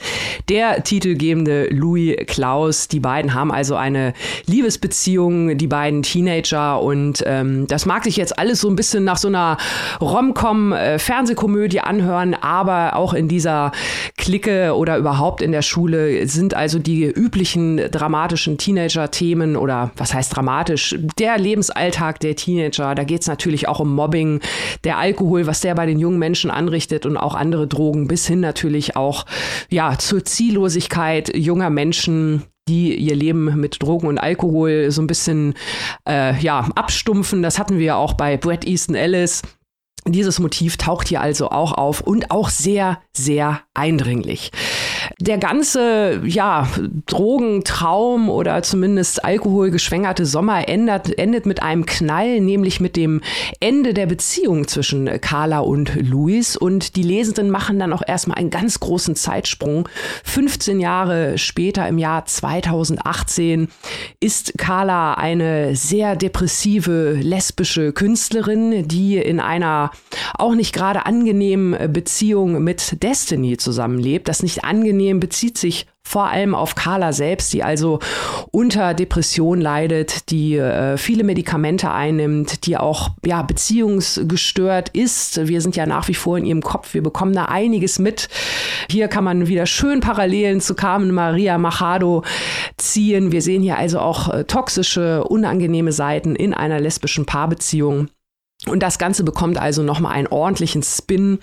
der titelgebende Louis Klaus. Die beiden haben also eine Liebesbeziehung, die beiden Teenager. Und ähm, das mag sich jetzt alles so ein bisschen nach so einer Rom-Com-Fernsehkomödie äh, anhören, aber auch in dieser Clique oder überhaupt in der Schule sind also die üblichen dramatischen Teenager-Themen oder was heißt dramatisch? Der Lebensalltag der Teenager. Da geht geht es natürlich auch um Mobbing, der Alkohol, was der bei den jungen Menschen anrichtet und auch andere Drogen, bis hin natürlich auch ja, zur Ziellosigkeit junger Menschen, die ihr Leben mit Drogen und Alkohol so ein bisschen äh, ja, abstumpfen. Das hatten wir ja auch bei Brett Easton Ellis. Dieses Motiv taucht hier also auch auf und auch sehr, sehr eindringlich. Der ganze, ja, Drogentraum oder zumindest alkoholgeschwängerte Sommer endet, endet mit einem Knall, nämlich mit dem Ende der Beziehung zwischen Carla und Luis. Und die Lesenden machen dann auch erstmal einen ganz großen Zeitsprung. 15 Jahre später, im Jahr 2018, ist Carla eine sehr depressive lesbische Künstlerin, die in einer auch nicht gerade angenehmen Beziehung mit Destiny zusammenlebt. Das nicht angenehm bezieht sich vor allem auf Carla selbst, die also unter Depression leidet, die äh, viele Medikamente einnimmt, die auch ja beziehungsgestört ist. Wir sind ja nach wie vor in ihrem Kopf, wir bekommen da einiges mit. Hier kann man wieder schön Parallelen zu Carmen Maria Machado ziehen. Wir sehen hier also auch äh, toxische, unangenehme Seiten in einer lesbischen Paarbeziehung. Und das Ganze bekommt also nochmal einen ordentlichen Spin,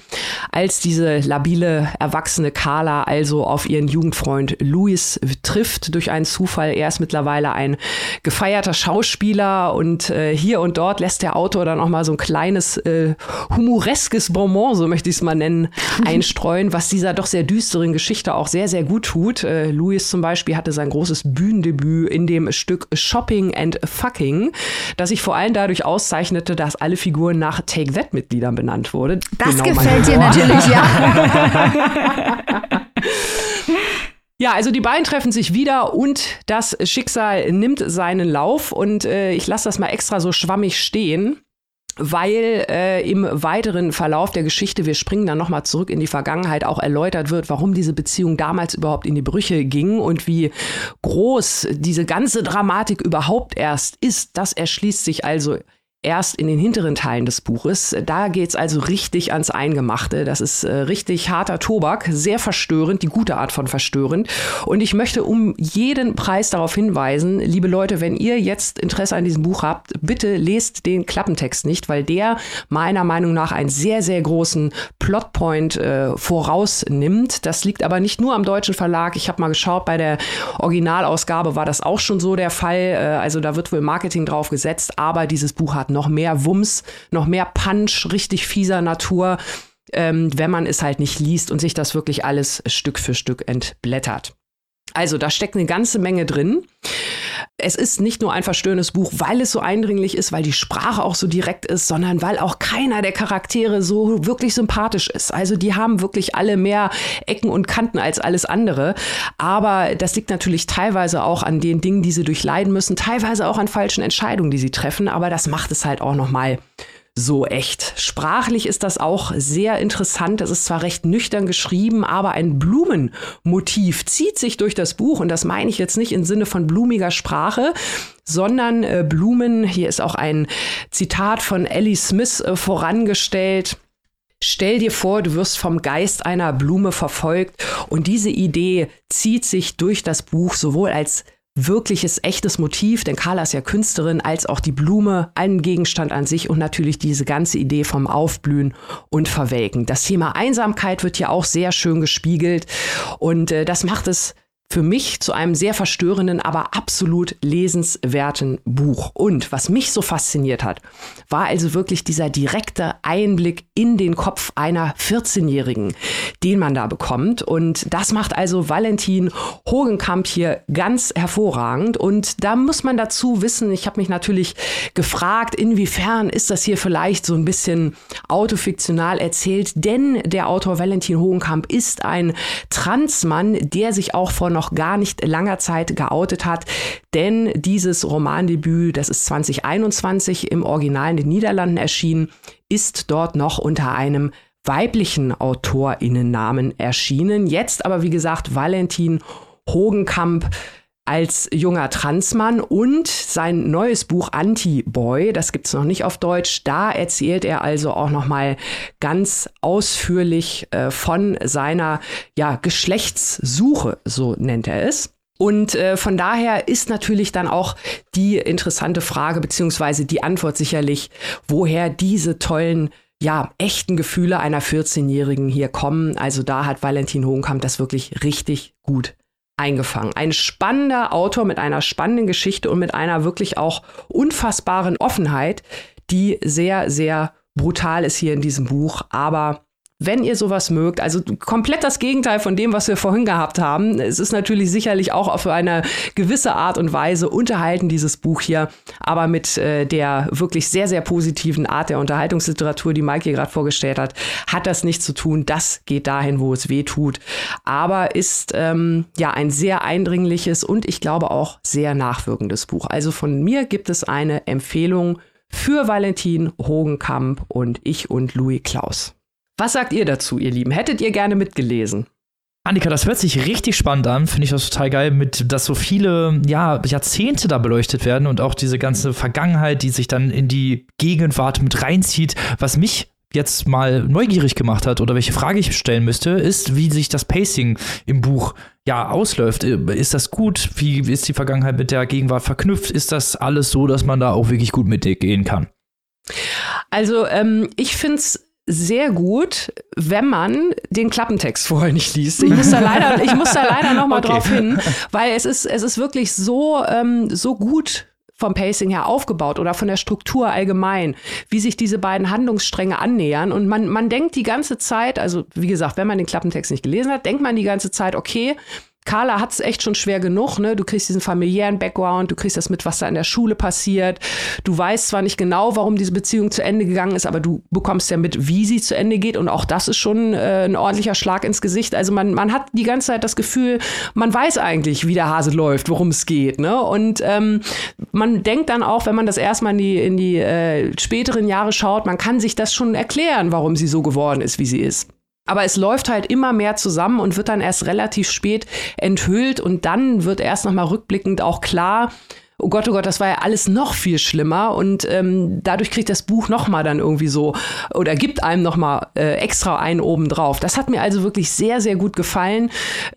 als diese labile, erwachsene Carla also auf ihren Jugendfreund Louis trifft durch einen Zufall. Er ist mittlerweile ein gefeierter Schauspieler und äh, hier und dort lässt der Autor dann auch mal so ein kleines äh, humoreskes Bonbon, so möchte ich es mal nennen, einstreuen, was dieser doch sehr düsteren Geschichte auch sehr, sehr gut tut. Äh, Louis zum Beispiel hatte sein großes Bühnendebüt in dem Stück Shopping and Fucking, das sich vor allem dadurch auszeichnete, dass alle Figuren nach Take That-Mitgliedern benannt wurde. Das genau gefällt dir natürlich, ja. Ja, also die beiden treffen sich wieder und das Schicksal nimmt seinen Lauf und äh, ich lasse das mal extra so schwammig stehen weil äh, im weiteren Verlauf der Geschichte, wir springen dann nochmal zurück in die Vergangenheit, auch erläutert wird, warum diese Beziehung damals überhaupt in die Brüche ging und wie groß diese ganze Dramatik überhaupt erst ist. Das erschließt sich also erst in den hinteren Teilen des Buches. Da geht es also richtig ans Eingemachte. Das ist äh, richtig harter Tobak, sehr verstörend, die gute Art von verstörend. Und ich möchte um jeden Preis darauf hinweisen, liebe Leute, wenn ihr jetzt Interesse an diesem Buch habt, bitte lest den Klappentext nicht, weil der meiner Meinung nach einen sehr, sehr großen Plotpoint äh, vorausnimmt. Das liegt aber nicht nur am deutschen Verlag. Ich habe mal geschaut, bei der Originalausgabe war das auch schon so der Fall. Äh, also da wird wohl Marketing drauf gesetzt, aber dieses Buch hat noch mehr Wumms, noch mehr Punch, richtig fieser Natur, ähm, wenn man es halt nicht liest und sich das wirklich alles Stück für Stück entblättert. Also da steckt eine ganze Menge drin. Es ist nicht nur ein verstörendes Buch, weil es so eindringlich ist, weil die Sprache auch so direkt ist, sondern weil auch keiner der Charaktere so wirklich sympathisch ist. Also die haben wirklich alle mehr Ecken und Kanten als alles andere. Aber das liegt natürlich teilweise auch an den Dingen, die sie durchleiden müssen, teilweise auch an falschen Entscheidungen, die sie treffen. Aber das macht es halt auch noch mal so echt. Sprachlich ist das auch sehr interessant. Es ist zwar recht nüchtern geschrieben, aber ein Blumenmotiv zieht sich durch das Buch. Und das meine ich jetzt nicht im Sinne von blumiger Sprache, sondern äh, Blumen. Hier ist auch ein Zitat von Ellie Smith äh, vorangestellt. Stell dir vor, du wirst vom Geist einer Blume verfolgt und diese Idee zieht sich durch das Buch sowohl als wirkliches, echtes Motiv, denn Carla ist ja Künstlerin, als auch die Blume, ein Gegenstand an sich und natürlich diese ganze Idee vom Aufblühen und Verwelken. Das Thema Einsamkeit wird hier auch sehr schön gespiegelt und äh, das macht es für mich zu einem sehr verstörenden, aber absolut lesenswerten Buch. Und was mich so fasziniert hat, war also wirklich dieser direkte Einblick in den Kopf einer 14-Jährigen, den man da bekommt. Und das macht also Valentin Hogenkamp hier ganz hervorragend. Und da muss man dazu wissen, ich habe mich natürlich gefragt, inwiefern ist das hier vielleicht so ein bisschen autofiktional erzählt, denn der Autor Valentin Hogenkamp ist ein Transmann, der sich auch vor noch gar nicht langer Zeit geoutet hat, denn dieses Romandebüt, das ist 2021 im Original in den Niederlanden erschienen, ist dort noch unter einem weiblichen Autorinnennamen erschienen. Jetzt aber, wie gesagt, Valentin Hogenkamp als junger Transmann und sein neues Buch Anti-Boy, das gibt's noch nicht auf Deutsch, da erzählt er also auch noch mal ganz ausführlich äh, von seiner ja, Geschlechtssuche, so nennt er es. Und äh, von daher ist natürlich dann auch die interessante Frage beziehungsweise die Antwort sicherlich, woher diese tollen ja, echten Gefühle einer 14-Jährigen hier kommen. Also da hat Valentin Hohenkamp das wirklich richtig gut eingefangen. Ein spannender Autor mit einer spannenden Geschichte und mit einer wirklich auch unfassbaren Offenheit, die sehr, sehr brutal ist hier in diesem Buch, aber wenn ihr sowas mögt, also komplett das Gegenteil von dem, was wir vorhin gehabt haben. Es ist natürlich sicherlich auch auf eine gewisse Art und Weise unterhalten, dieses Buch hier, aber mit äh, der wirklich sehr, sehr positiven Art der Unterhaltungsliteratur, die Mike hier gerade vorgestellt hat, hat das nichts zu tun. Das geht dahin, wo es weh tut. Aber ist ähm, ja ein sehr eindringliches und ich glaube auch sehr nachwirkendes Buch. Also von mir gibt es eine Empfehlung für Valentin Hogenkamp und ich und Louis Klaus. Was sagt ihr dazu, ihr Lieben? Hättet ihr gerne mitgelesen? Annika, das hört sich richtig spannend an. Finde ich das total geil, mit, dass so viele ja, Jahrzehnte da beleuchtet werden und auch diese ganze Vergangenheit, die sich dann in die Gegenwart mit reinzieht. Was mich jetzt mal neugierig gemacht hat oder welche Frage ich stellen müsste, ist, wie sich das Pacing im Buch ja ausläuft. Ist das gut? Wie ist die Vergangenheit mit der Gegenwart verknüpft? Ist das alles so, dass man da auch wirklich gut mitgehen kann? Also ähm, ich finde es sehr gut, wenn man den Klappentext vorher nicht liest. Ich muss da leider, ich muss da leider noch mal okay. drauf hin, weil es ist, es ist wirklich so, ähm, so gut vom Pacing her aufgebaut oder von der Struktur allgemein, wie sich diese beiden Handlungsstränge annähern. Und man, man denkt die ganze Zeit, also wie gesagt, wenn man den Klappentext nicht gelesen hat, denkt man die ganze Zeit, okay, Carla hat es echt schon schwer genug, ne? Du kriegst diesen familiären Background, du kriegst das mit, was da in der Schule passiert. Du weißt zwar nicht genau, warum diese Beziehung zu Ende gegangen ist, aber du bekommst ja mit, wie sie zu Ende geht. Und auch das ist schon äh, ein ordentlicher Schlag ins Gesicht. Also man, man hat die ganze Zeit das Gefühl, man weiß eigentlich, wie der Hase läuft, worum es geht. Ne? Und ähm, man denkt dann auch, wenn man das erstmal in die, in die äh, späteren Jahre schaut, man kann sich das schon erklären, warum sie so geworden ist, wie sie ist. Aber es läuft halt immer mehr zusammen und wird dann erst relativ spät enthüllt und dann wird erst nochmal rückblickend auch klar, oh Gott, oh Gott, das war ja alles noch viel schlimmer und ähm, dadurch kriegt das Buch nochmal dann irgendwie so oder gibt einem nochmal äh, extra einen oben drauf. Das hat mir also wirklich sehr, sehr gut gefallen.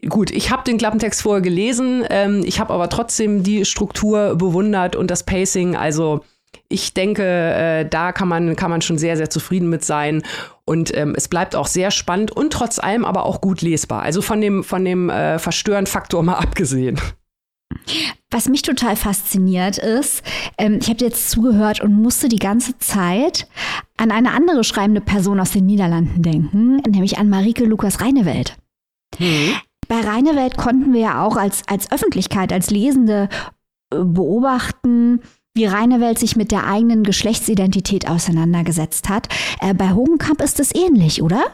Gut, ich habe den Klappentext vorher gelesen, ähm, ich habe aber trotzdem die Struktur bewundert und das Pacing, also ich denke, äh, da kann man, kann man schon sehr, sehr zufrieden mit sein. Und ähm, es bleibt auch sehr spannend und trotz allem aber auch gut lesbar. Also von dem, von dem äh, Verstören-Faktor mal abgesehen. Was mich total fasziniert ist, ähm, ich habe jetzt zugehört und musste die ganze Zeit an eine andere schreibende Person aus den Niederlanden denken, nämlich an Marike Lukas Reinewelt. Hm. Bei Reinewelt konnten wir ja auch als, als Öffentlichkeit, als Lesende äh, beobachten, wie Reinewelt sich mit der eigenen Geschlechtsidentität auseinandergesetzt hat. Äh, bei Hogenkamp ist es ähnlich, oder?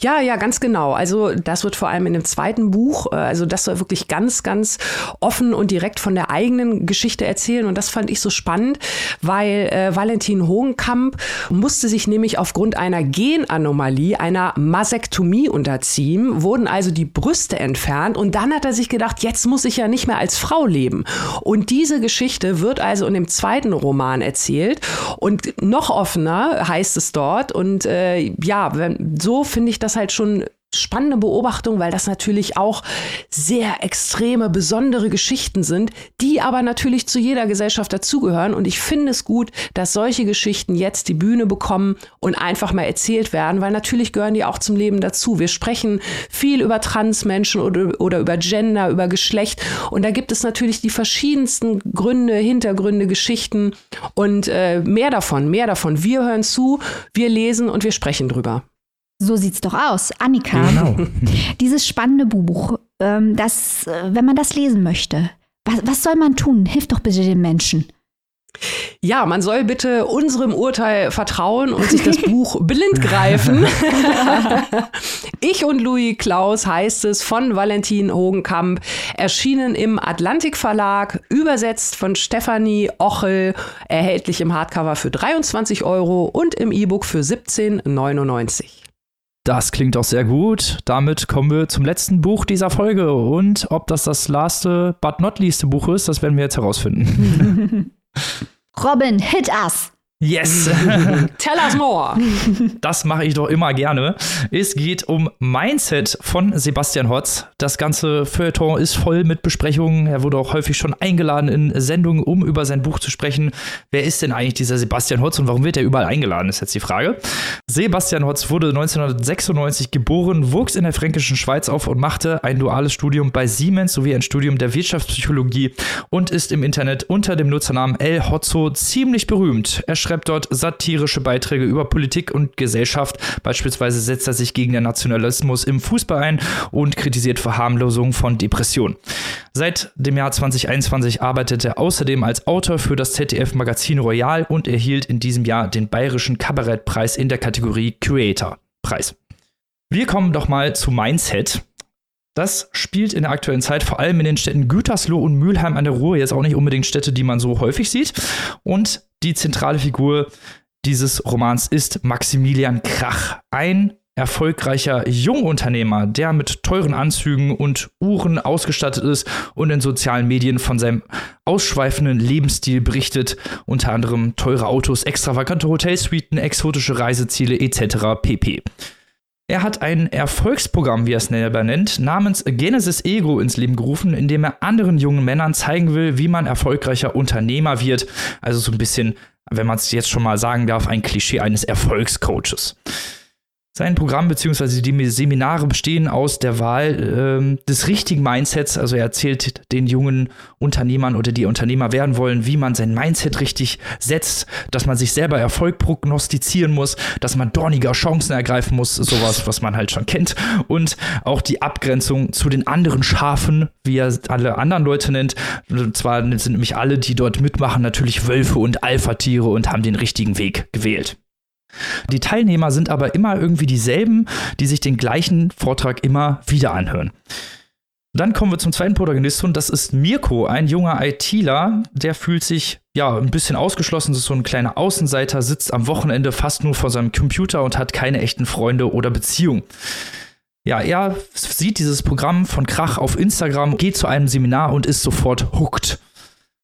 Ja, ja, ganz genau. Also das wird vor allem in dem zweiten Buch, äh, also das soll wirklich ganz, ganz offen und direkt von der eigenen Geschichte erzählen. Und das fand ich so spannend, weil äh, Valentin Hohenkamp musste sich nämlich aufgrund einer Genanomalie, einer Masektomie unterziehen, wurden also die Brüste entfernt. Und dann hat er sich gedacht, jetzt muss ich ja nicht mehr als Frau leben. Und diese Geschichte wird also in dem zweiten Roman erzählt. Und noch offener heißt es dort. Und äh, ja, wenn, so finde ich das halt schon spannende Beobachtung, weil das natürlich auch sehr extreme, besondere Geschichten sind, die aber natürlich zu jeder Gesellschaft dazugehören. Und ich finde es gut, dass solche Geschichten jetzt die Bühne bekommen und einfach mal erzählt werden, weil natürlich gehören die auch zum Leben dazu. Wir sprechen viel über Transmenschen oder, oder über Gender, über Geschlecht. Und da gibt es natürlich die verschiedensten Gründe, Hintergründe, Geschichten und äh, mehr davon, mehr davon. Wir hören zu, wir lesen und wir sprechen drüber. So sieht's doch aus. Annika, Genau. dieses spannende Buch, ähm, das, äh, wenn man das lesen möchte, was, was soll man tun? Hilf doch bitte den Menschen. Ja, man soll bitte unserem Urteil vertrauen und sich das Buch blind greifen. ich und Louis Klaus heißt es von Valentin Hogenkamp, erschienen im Atlantik Verlag, übersetzt von Stefanie Ochel, erhältlich im Hardcover für 23 Euro und im E-Book für 17,99. Das klingt auch sehr gut. Damit kommen wir zum letzten Buch dieser Folge. Und ob das das laste, but not least Buch ist, das werden wir jetzt herausfinden. Robin, hit us! Yes! Tell us more. Das mache ich doch immer gerne. Es geht um Mindset von Sebastian Hotz. Das ganze Feuilleton ist voll mit Besprechungen. Er wurde auch häufig schon eingeladen in Sendungen, um über sein Buch zu sprechen. Wer ist denn eigentlich dieser Sebastian Hotz und warum wird er überall eingeladen, ist jetzt die Frage. Sebastian Hotz wurde 1996 geboren, wuchs in der fränkischen Schweiz auf und machte ein duales Studium bei Siemens sowie ein Studium der Wirtschaftspsychologie und ist im Internet unter dem Nutzernamen El Hotzo ziemlich berühmt. Er schreibt dort satirische Beiträge über Politik und Gesellschaft. Beispielsweise setzt er sich gegen den Nationalismus im Fußball ein und kritisiert Verharmlosung von Depressionen. Seit dem Jahr 2021 arbeitet er außerdem als Autor für das ZDF-Magazin Royal und erhielt in diesem Jahr den Bayerischen Kabarettpreis in der Kategorie Creator Preis. Wir kommen doch mal zu Mindset. Das spielt in der aktuellen Zeit vor allem in den Städten Gütersloh und Mülheim an der Ruhr, jetzt auch nicht unbedingt Städte, die man so häufig sieht. Und die zentrale Figur dieses Romans ist Maximilian Krach, ein erfolgreicher Jungunternehmer, der mit teuren Anzügen und Uhren ausgestattet ist und in sozialen Medien von seinem ausschweifenden Lebensstil berichtet, unter anderem teure Autos, extravagante Hotelsuiten, exotische Reiseziele etc. pp. Er hat ein Erfolgsprogramm, wie er es selber nennt, namens Genesis Ego ins Leben gerufen, in dem er anderen jungen Männern zeigen will, wie man erfolgreicher Unternehmer wird. Also so ein bisschen, wenn man es jetzt schon mal sagen darf, ein Klischee eines Erfolgscoaches. Sein Programm bzw. die Seminare bestehen aus der Wahl ähm, des richtigen Mindsets. Also er erzählt den jungen Unternehmern oder die Unternehmer werden wollen, wie man sein Mindset richtig setzt, dass man sich selber Erfolg prognostizieren muss, dass man dorniger Chancen ergreifen muss, sowas, was man halt schon kennt. Und auch die Abgrenzung zu den anderen Schafen, wie er alle anderen Leute nennt. Und zwar sind nämlich alle, die dort mitmachen, natürlich Wölfe und Alpha-Tiere und haben den richtigen Weg gewählt. Die Teilnehmer sind aber immer irgendwie dieselben, die sich den gleichen Vortrag immer wieder anhören. Dann kommen wir zum zweiten Protagonisten und das ist Mirko, ein junger ITler, der fühlt sich ja ein bisschen ausgeschlossen, ist so ein kleiner Außenseiter, sitzt am Wochenende fast nur vor seinem Computer und hat keine echten Freunde oder Beziehungen. Ja, er sieht dieses Programm von Krach auf Instagram, geht zu einem Seminar und ist sofort hooked.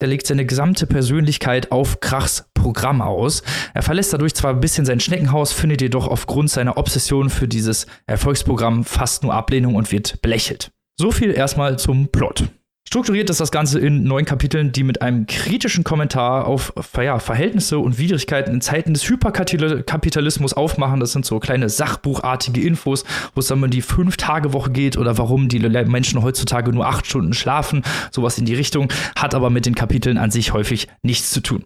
Er legt seine gesamte Persönlichkeit auf Krachs Programm aus. Er verlässt dadurch zwar ein bisschen sein Schneckenhaus, findet jedoch aufgrund seiner Obsession für dieses Erfolgsprogramm fast nur Ablehnung und wird belächelt. So viel erstmal zum Plot. Strukturiert ist das Ganze in neun Kapiteln, die mit einem kritischen Kommentar auf ja, Verhältnisse und Widrigkeiten in Zeiten des Hyperkapitalismus aufmachen. Das sind so kleine sachbuchartige Infos, wo es dann um die Fünf-Tage-Woche geht oder warum die Menschen heutzutage nur acht Stunden schlafen. Sowas in die Richtung, hat aber mit den Kapiteln an sich häufig nichts zu tun.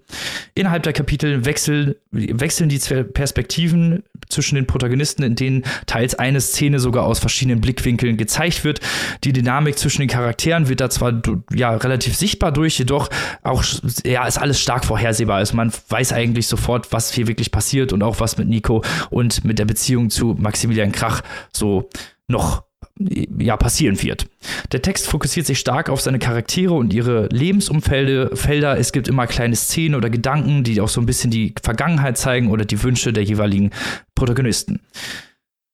Innerhalb der Kapitel wechseln, wechseln die Perspektiven zwischen den Protagonisten, in denen teils eine Szene sogar aus verschiedenen Blickwinkeln gezeigt wird. Die Dynamik zwischen den Charakteren wird da zwar ja relativ sichtbar durch, jedoch auch ja ist alles stark vorhersehbar. Also man weiß eigentlich sofort, was hier wirklich passiert und auch was mit Nico und mit der Beziehung zu Maximilian Krach so noch ja, passieren wird. Der Text fokussiert sich stark auf seine Charaktere und ihre Lebensumfelder. Felder. Es gibt immer kleine Szenen oder Gedanken, die auch so ein bisschen die Vergangenheit zeigen oder die Wünsche der jeweiligen Protagonisten.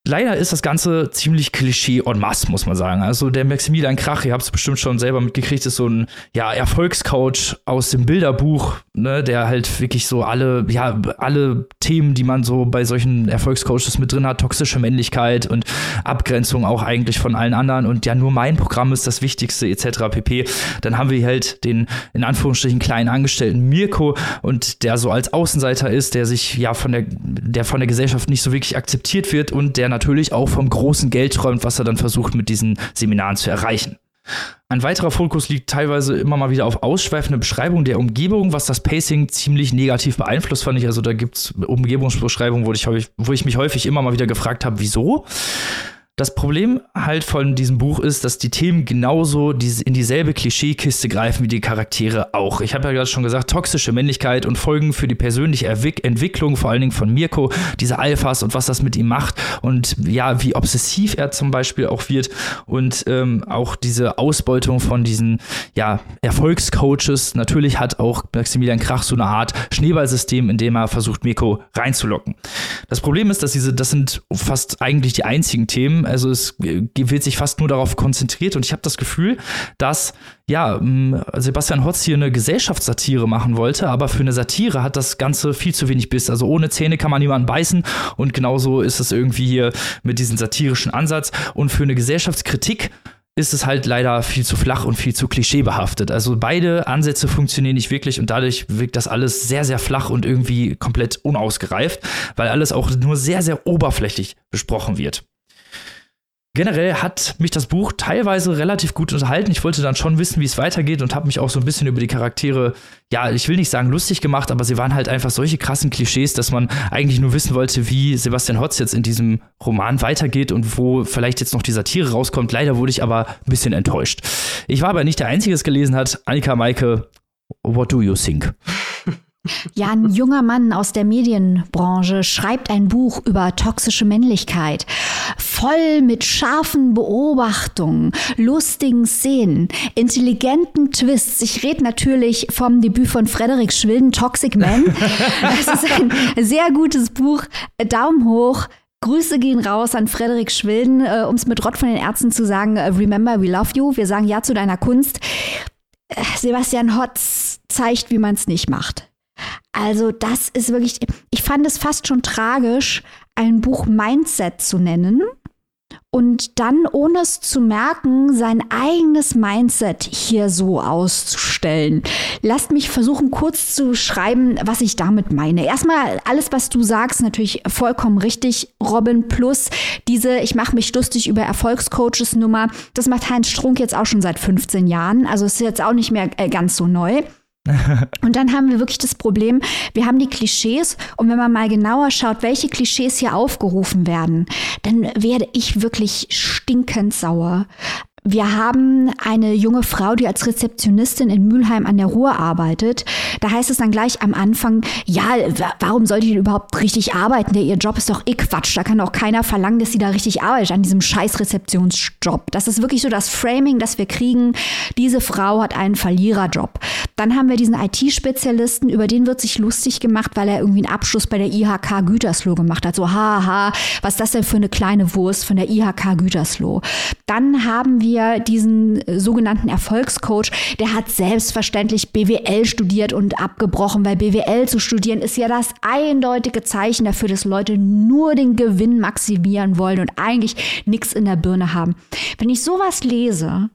Leider ist das Ganze ziemlich Klischee en masse, muss man sagen. Also der Maximilian Krach, ihr habt es bestimmt schon selber mitgekriegt, ist so ein ja, Erfolgscoach aus dem Bilderbuch, ne, der halt wirklich so alle, ja, alle Themen, die man so bei solchen Erfolgscoaches mit drin hat, toxische Männlichkeit und Abgrenzung auch eigentlich von allen anderen und ja, nur mein Programm ist das Wichtigste, etc. pp. Dann haben wir halt den, in Anführungsstrichen, kleinen Angestellten Mirko und der so als Außenseiter ist, der sich ja von der, der von der Gesellschaft nicht so wirklich akzeptiert wird und der natürlich auch vom großen Geld träumt, was er dann versucht mit diesen Seminaren zu erreichen. Ein weiterer Fokus liegt teilweise immer mal wieder auf ausschweifende Beschreibung der Umgebung, was das Pacing ziemlich negativ beeinflusst, fand ich. Also da gibt es Umgebungsbeschreibungen, wo ich, wo ich mich häufig immer mal wieder gefragt habe, wieso? Das Problem halt von diesem Buch ist, dass die Themen genauso in dieselbe Klischeekiste greifen wie die Charaktere auch. Ich habe ja gerade schon gesagt, toxische Männlichkeit und Folgen für die persönliche Entwicklung, vor allen Dingen von Mirko, diese Alphas und was das mit ihm macht und ja, wie obsessiv er zum Beispiel auch wird und ähm, auch diese Ausbeutung von diesen ja, Erfolgscoaches. Natürlich hat auch Maximilian Krach so eine Art Schneeballsystem, in dem er versucht, Mirko reinzulocken. Das Problem ist, dass diese, das sind fast eigentlich die einzigen Themen, also es wird sich fast nur darauf konzentriert und ich habe das Gefühl, dass ja, Sebastian Hotz hier eine Gesellschaftssatire machen wollte, aber für eine Satire hat das Ganze viel zu wenig Biss. Also ohne Zähne kann man niemanden beißen und genauso ist es irgendwie hier mit diesem satirischen Ansatz und für eine Gesellschaftskritik ist es halt leider viel zu flach und viel zu klischeebehaftet. Also beide Ansätze funktionieren nicht wirklich und dadurch wirkt das alles sehr, sehr flach und irgendwie komplett unausgereift, weil alles auch nur sehr, sehr oberflächlich besprochen wird. Generell hat mich das Buch teilweise relativ gut unterhalten. Ich wollte dann schon wissen, wie es weitergeht und habe mich auch so ein bisschen über die Charaktere, ja, ich will nicht sagen lustig gemacht, aber sie waren halt einfach solche krassen Klischees, dass man eigentlich nur wissen wollte, wie Sebastian Hotz jetzt in diesem Roman weitergeht und wo vielleicht jetzt noch die Satire rauskommt. Leider wurde ich aber ein bisschen enttäuscht. Ich war aber nicht der Einzige, der es gelesen hat. Annika Maike, what do you think? Ja, ein junger Mann aus der Medienbranche schreibt ein Buch über toxische Männlichkeit. Voll mit scharfen Beobachtungen, lustigen Szenen, intelligenten Twists. Ich rede natürlich vom Debüt von Frederik Schwilden, Toxic Man. Das ist ein sehr gutes Buch. Daumen hoch. Grüße gehen raus an Frederik Schwilden, äh, um es mit Rott von den Ärzten zu sagen, äh, remember, we love you. Wir sagen Ja zu deiner Kunst. Äh, Sebastian Hotz zeigt, wie man es nicht macht. Also das ist wirklich, ich fand es fast schon tragisch, ein Buch Mindset zu nennen und dann, ohne es zu merken, sein eigenes Mindset hier so auszustellen. Lasst mich versuchen, kurz zu schreiben, was ich damit meine. Erstmal, alles, was du sagst, natürlich vollkommen richtig. Robin Plus, diese Ich mache mich lustig über Erfolgscoaches Nummer, das macht Heinz Strunk jetzt auch schon seit 15 Jahren. Also ist jetzt auch nicht mehr äh, ganz so neu. und dann haben wir wirklich das Problem, wir haben die Klischees und wenn man mal genauer schaut, welche Klischees hier aufgerufen werden, dann werde ich wirklich stinkend sauer. Wir haben eine junge Frau, die als Rezeptionistin in Mülheim an der Ruhr arbeitet. Da heißt es dann gleich am Anfang, ja, warum soll die überhaupt richtig arbeiten? Der, ihr Job ist doch eh Quatsch. Da kann auch keiner verlangen, dass sie da richtig arbeitet an diesem scheiß Rezeptionsjob. Das ist wirklich so das Framing, das wir kriegen. Diese Frau hat einen Verliererjob. Dann haben wir diesen IT-Spezialisten, über den wird sich lustig gemacht, weil er irgendwie einen Abschluss bei der IHK Gütersloh gemacht hat. So, haha, was ist das denn für eine kleine Wurst von der IHK Gütersloh? Dann haben wir wir diesen äh, sogenannten Erfolgscoach, der hat selbstverständlich BWL studiert und abgebrochen, weil BWL zu studieren ist ja das eindeutige Zeichen dafür, dass Leute nur den Gewinn maximieren wollen und eigentlich nichts in der Birne haben. Wenn ich sowas lese,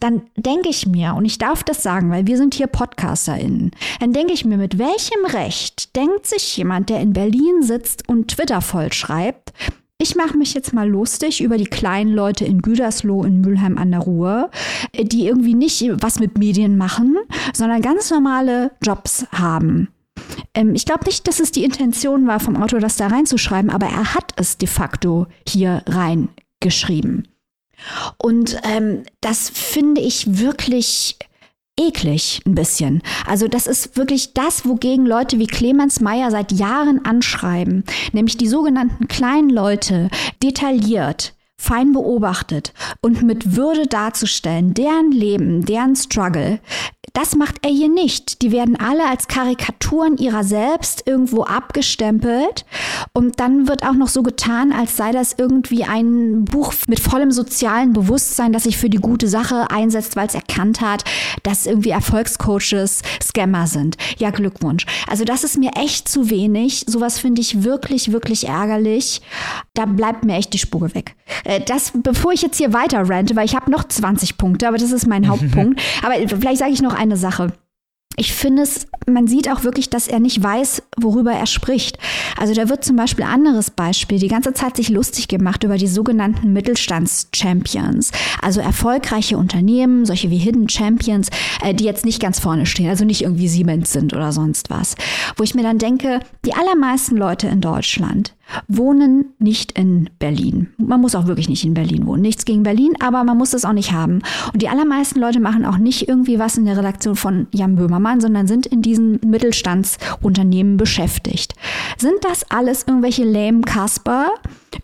dann denke ich mir, und ich darf das sagen, weil wir sind hier PodcasterInnen, dann denke ich mir, mit welchem Recht denkt sich jemand, der in Berlin sitzt und Twitter vollschreibt, ich mache mich jetzt mal lustig über die kleinen Leute in Gütersloh in Mülheim an der Ruhr, die irgendwie nicht was mit Medien machen, sondern ganz normale Jobs haben. Ähm, ich glaube nicht, dass es die Intention war vom Autor, das da reinzuschreiben, aber er hat es de facto hier reingeschrieben. Und ähm, das finde ich wirklich eklig ein bisschen. Also das ist wirklich das, wogegen Leute wie Clemens Meyer seit Jahren anschreiben, nämlich die sogenannten kleinen Leute detailliert fein beobachtet und mit Würde darzustellen, deren Leben, deren Struggle, Das macht er hier nicht. Die werden alle als Karikaturen ihrer selbst irgendwo abgestempelt. Und dann wird auch noch so getan, als sei das irgendwie ein Buch mit vollem sozialen Bewusstsein, das sich für die gute Sache einsetzt, weil es erkannt hat, dass irgendwie Erfolgscoaches Scammer sind. Ja, Glückwunsch. Also das ist mir echt zu wenig. Sowas finde ich wirklich, wirklich ärgerlich. Da bleibt mir echt die Spur weg. Äh, das, bevor ich jetzt hier weiter rante, weil ich habe noch 20 Punkte, aber das ist mein Hauptpunkt. Aber vielleicht sage ich noch eine Sache ich finde es, man sieht auch wirklich, dass er nicht weiß, worüber er spricht. Also da wird zum Beispiel anderes Beispiel die ganze Zeit sich lustig gemacht über die sogenannten Mittelstands-Champions. Also erfolgreiche Unternehmen, solche wie Hidden Champions, äh, die jetzt nicht ganz vorne stehen, also nicht irgendwie Siemens sind oder sonst was. Wo ich mir dann denke, die allermeisten Leute in Deutschland, wohnen nicht in Berlin. Man muss auch wirklich nicht in Berlin wohnen. Nichts gegen Berlin, aber man muss das auch nicht haben. Und die allermeisten Leute machen auch nicht irgendwie was in der Redaktion von Jan Böhmermann, sondern sind in diesen Mittelstandsunternehmen beschäftigt. Sind das alles irgendwelche lame Kasper,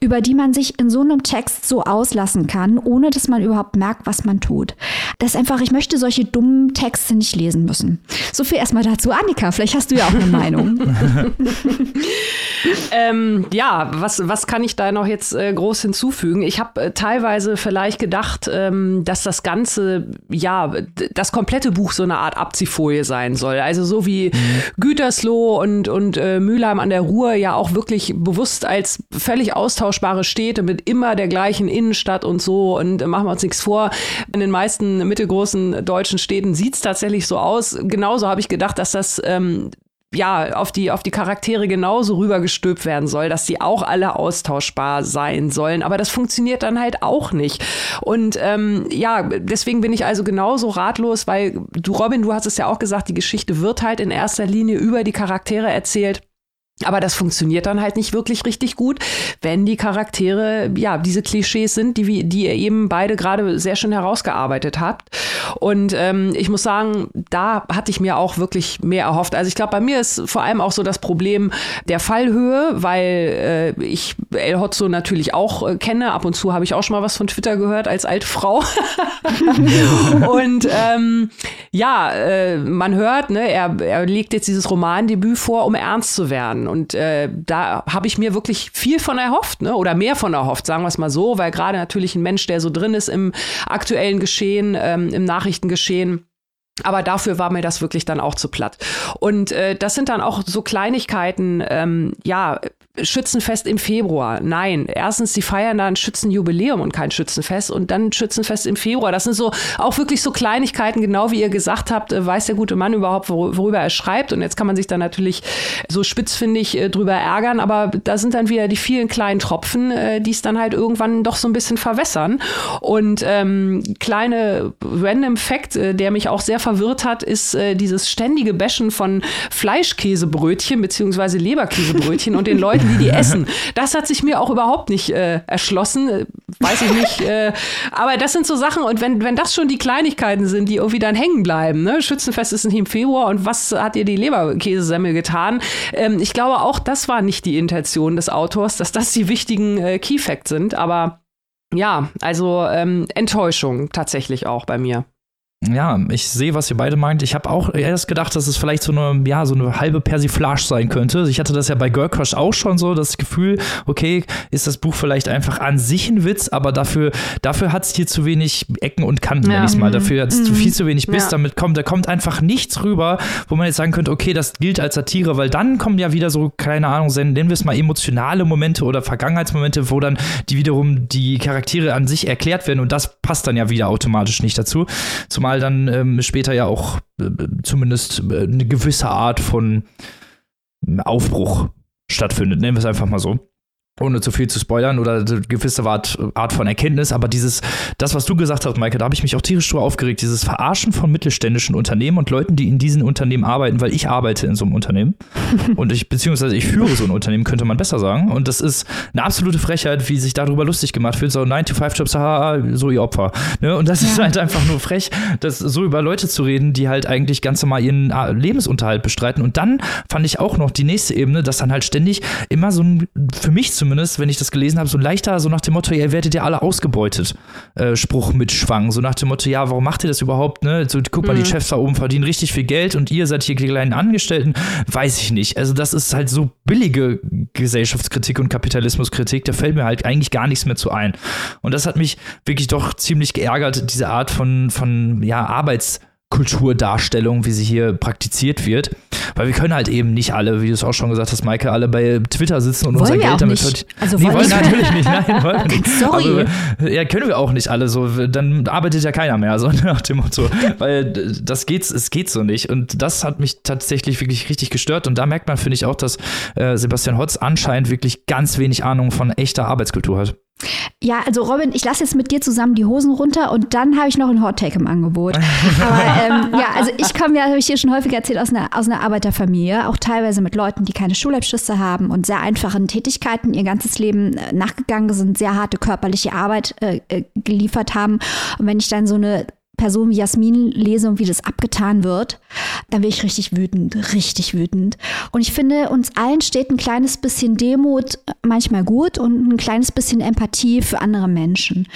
über die man sich in so einem Text so auslassen kann, ohne dass man überhaupt merkt, was man tut? Das ist einfach, ich möchte solche dummen Texte nicht lesen müssen. So viel erstmal dazu. Annika, vielleicht hast du ja auch eine Meinung. ähm, ja, was, was kann ich da noch jetzt äh, groß hinzufügen? Ich habe äh, teilweise vielleicht gedacht, ähm, dass das Ganze, ja, das komplette Buch so eine Art Abziehfolie sein soll. Also so wie mhm. Gütersloh und, und äh, Mülheim an der Ruhr ja auch wirklich bewusst als völlig austauschbare Städte mit immer der gleichen Innenstadt und so. Und machen wir uns nichts vor, in den meisten mittelgroßen deutschen Städten sieht es tatsächlich so aus. Genauso habe ich gedacht, dass das ähm, ja, auf die, auf die Charaktere genauso rübergestülpt werden soll, dass sie auch alle austauschbar sein sollen. Aber das funktioniert dann halt auch nicht. Und ähm, ja, deswegen bin ich also genauso ratlos, weil du, Robin, du hast es ja auch gesagt, die Geschichte wird halt in erster Linie über die Charaktere erzählt. Aber das funktioniert dann halt nicht wirklich richtig gut, wenn die Charaktere, ja, diese Klischees sind, die, die ihr eben beide gerade sehr schön herausgearbeitet habt. Und ähm, ich muss sagen, da hatte ich mir auch wirklich mehr erhofft. Also ich glaube, bei mir ist vor allem auch so das Problem der Fallhöhe, weil äh, ich El Hotzo natürlich auch äh, kenne. Ab und zu habe ich auch schon mal was von Twitter gehört als alte Frau. und ähm, ja, äh, man hört, ne, er, er legt jetzt dieses Romandebüt vor, um ernst zu werden. Und äh, da habe ich mir wirklich viel von erhofft, ne? oder mehr von erhofft, sagen wir es mal so, weil gerade natürlich ein Mensch, der so drin ist im aktuellen Geschehen, ähm, im Nachrichtengeschehen, aber dafür war mir das wirklich dann auch zu platt. Und äh, das sind dann auch so Kleinigkeiten, ähm, ja, Schützenfest im Februar. Nein, erstens, sie feiern da ein Schützenjubiläum und kein Schützenfest und dann Schützenfest im Februar. Das sind so auch wirklich so Kleinigkeiten, genau wie ihr gesagt habt, äh, weiß der gute Mann überhaupt, worüber er schreibt. Und jetzt kann man sich dann natürlich so spitzfindig äh, drüber ärgern, aber da sind dann wieder die vielen kleinen Tropfen, äh, die es dann halt irgendwann doch so ein bisschen verwässern. Und ähm, kleine random Fact, der mich auch sehr verwirrt hat, ist äh, dieses ständige Bashen von Fleischkäsebrötchen beziehungsweise Leberkäsebrötchen und den Leuten Leuten, die die essen. Das hat sich mir auch überhaupt nicht äh, erschlossen. Äh, weiß ich nicht. Äh, aber das sind so Sachen, und wenn, wenn das schon die Kleinigkeiten sind, die irgendwie dann hängen bleiben, ne? Schützenfest ist im Februar und was hat ihr die Leberkäsesemmel getan? Ähm, ich glaube, auch das war nicht die Intention des Autors, dass das die wichtigen äh, Key Facts sind. Aber ja, also ähm, Enttäuschung tatsächlich auch bei mir. Ja, ich sehe, was ihr beide meint. Ich habe auch erst gedacht, dass es vielleicht so eine, ja, so eine halbe Persiflage sein könnte. Ich hatte das ja bei Girl Crush auch schon so, das Gefühl, okay, ist das Buch vielleicht einfach an sich ein Witz, aber dafür, dafür hat es hier zu wenig Ecken und Kanten, ja. mal. Dafür hat es mhm. viel zu wenig Biss. Ja. Damit kommt, da kommt einfach nichts rüber, wo man jetzt sagen könnte, okay, das gilt als Satire, weil dann kommen ja wieder so, keine Ahnung, nennen wir es mal emotionale Momente oder Vergangenheitsmomente, wo dann die wiederum die Charaktere an sich erklärt werden und das passt dann ja wieder automatisch nicht dazu. Zumal Mal dann ähm, später ja auch äh, zumindest äh, eine gewisse Art von Aufbruch stattfindet. Nennen wir es einfach mal so ohne zu viel zu spoilern oder eine gewisse Art, Art von Erkenntnis, aber dieses, das, was du gesagt hast, Maike, da habe ich mich auch tierisch drüber aufgeregt, dieses Verarschen von mittelständischen Unternehmen und Leuten, die in diesen Unternehmen arbeiten, weil ich arbeite in so einem Unternehmen. Und ich, beziehungsweise ich führe so ein Unternehmen, könnte man besser sagen. Und das ist eine absolute Frechheit, wie sich darüber lustig gemacht wird, so 9-to-5-Jobs, haha, so ihr Opfer, ne? und das ja. ist halt einfach nur frech, das so über Leute zu reden, die halt eigentlich ganz normal ihren ah, Lebensunterhalt bestreiten. Und dann fand ich auch noch die nächste Ebene, dass dann halt ständig immer so ein, für mich zumindest zumindest, wenn ich das gelesen habe, so ein leichter, so nach dem Motto, ihr werdet ja alle ausgebeutet, äh, Spruch mitschwang. So nach dem Motto, ja, warum macht ihr das überhaupt? Ne? So, guck mal, die Chefs da oben verdienen richtig viel Geld und ihr seid hier die kleinen Angestellten. Weiß ich nicht. Also, das ist halt so billige Gesellschaftskritik und Kapitalismuskritik, da fällt mir halt eigentlich gar nichts mehr zu ein. Und das hat mich wirklich doch ziemlich geärgert, diese Art von, von ja, Arbeits- Kulturdarstellung, wie sie hier praktiziert wird. Weil wir können halt eben nicht alle, wie du es auch schon gesagt hast, Maike, alle bei Twitter sitzen und wollen unser Geld damit verdient- Also nee, wollen wir- natürlich nicht. Nein, wollen nicht. Sorry. Aber, ja, können wir auch nicht alle so. Dann arbeitet ja keiner mehr, so nach dem Motto. Weil das geht, es geht so nicht. Und das hat mich tatsächlich wirklich richtig gestört. Und da merkt man, finde ich, auch, dass äh, Sebastian Hotz anscheinend wirklich ganz wenig Ahnung von echter Arbeitskultur hat. Ja, also Robin, ich lasse jetzt mit dir zusammen die Hosen runter und dann habe ich noch einen Hot Take im Angebot. Aber ähm, ja, also ich komme ja, habe ich hier schon häufig erzählt, aus einer, aus einer Arbeiterfamilie, auch teilweise mit Leuten, die keine Schulabschlüsse haben und sehr einfachen Tätigkeiten ihr ganzes Leben äh, nachgegangen sind, sehr harte körperliche Arbeit äh, äh, geliefert haben. Und wenn ich dann so eine Person wie Jasmin lese und wie das abgetan wird, dann bin ich richtig wütend, richtig wütend. Und ich finde, uns allen steht ein kleines bisschen Demut manchmal gut und ein kleines bisschen Empathie für andere Menschen.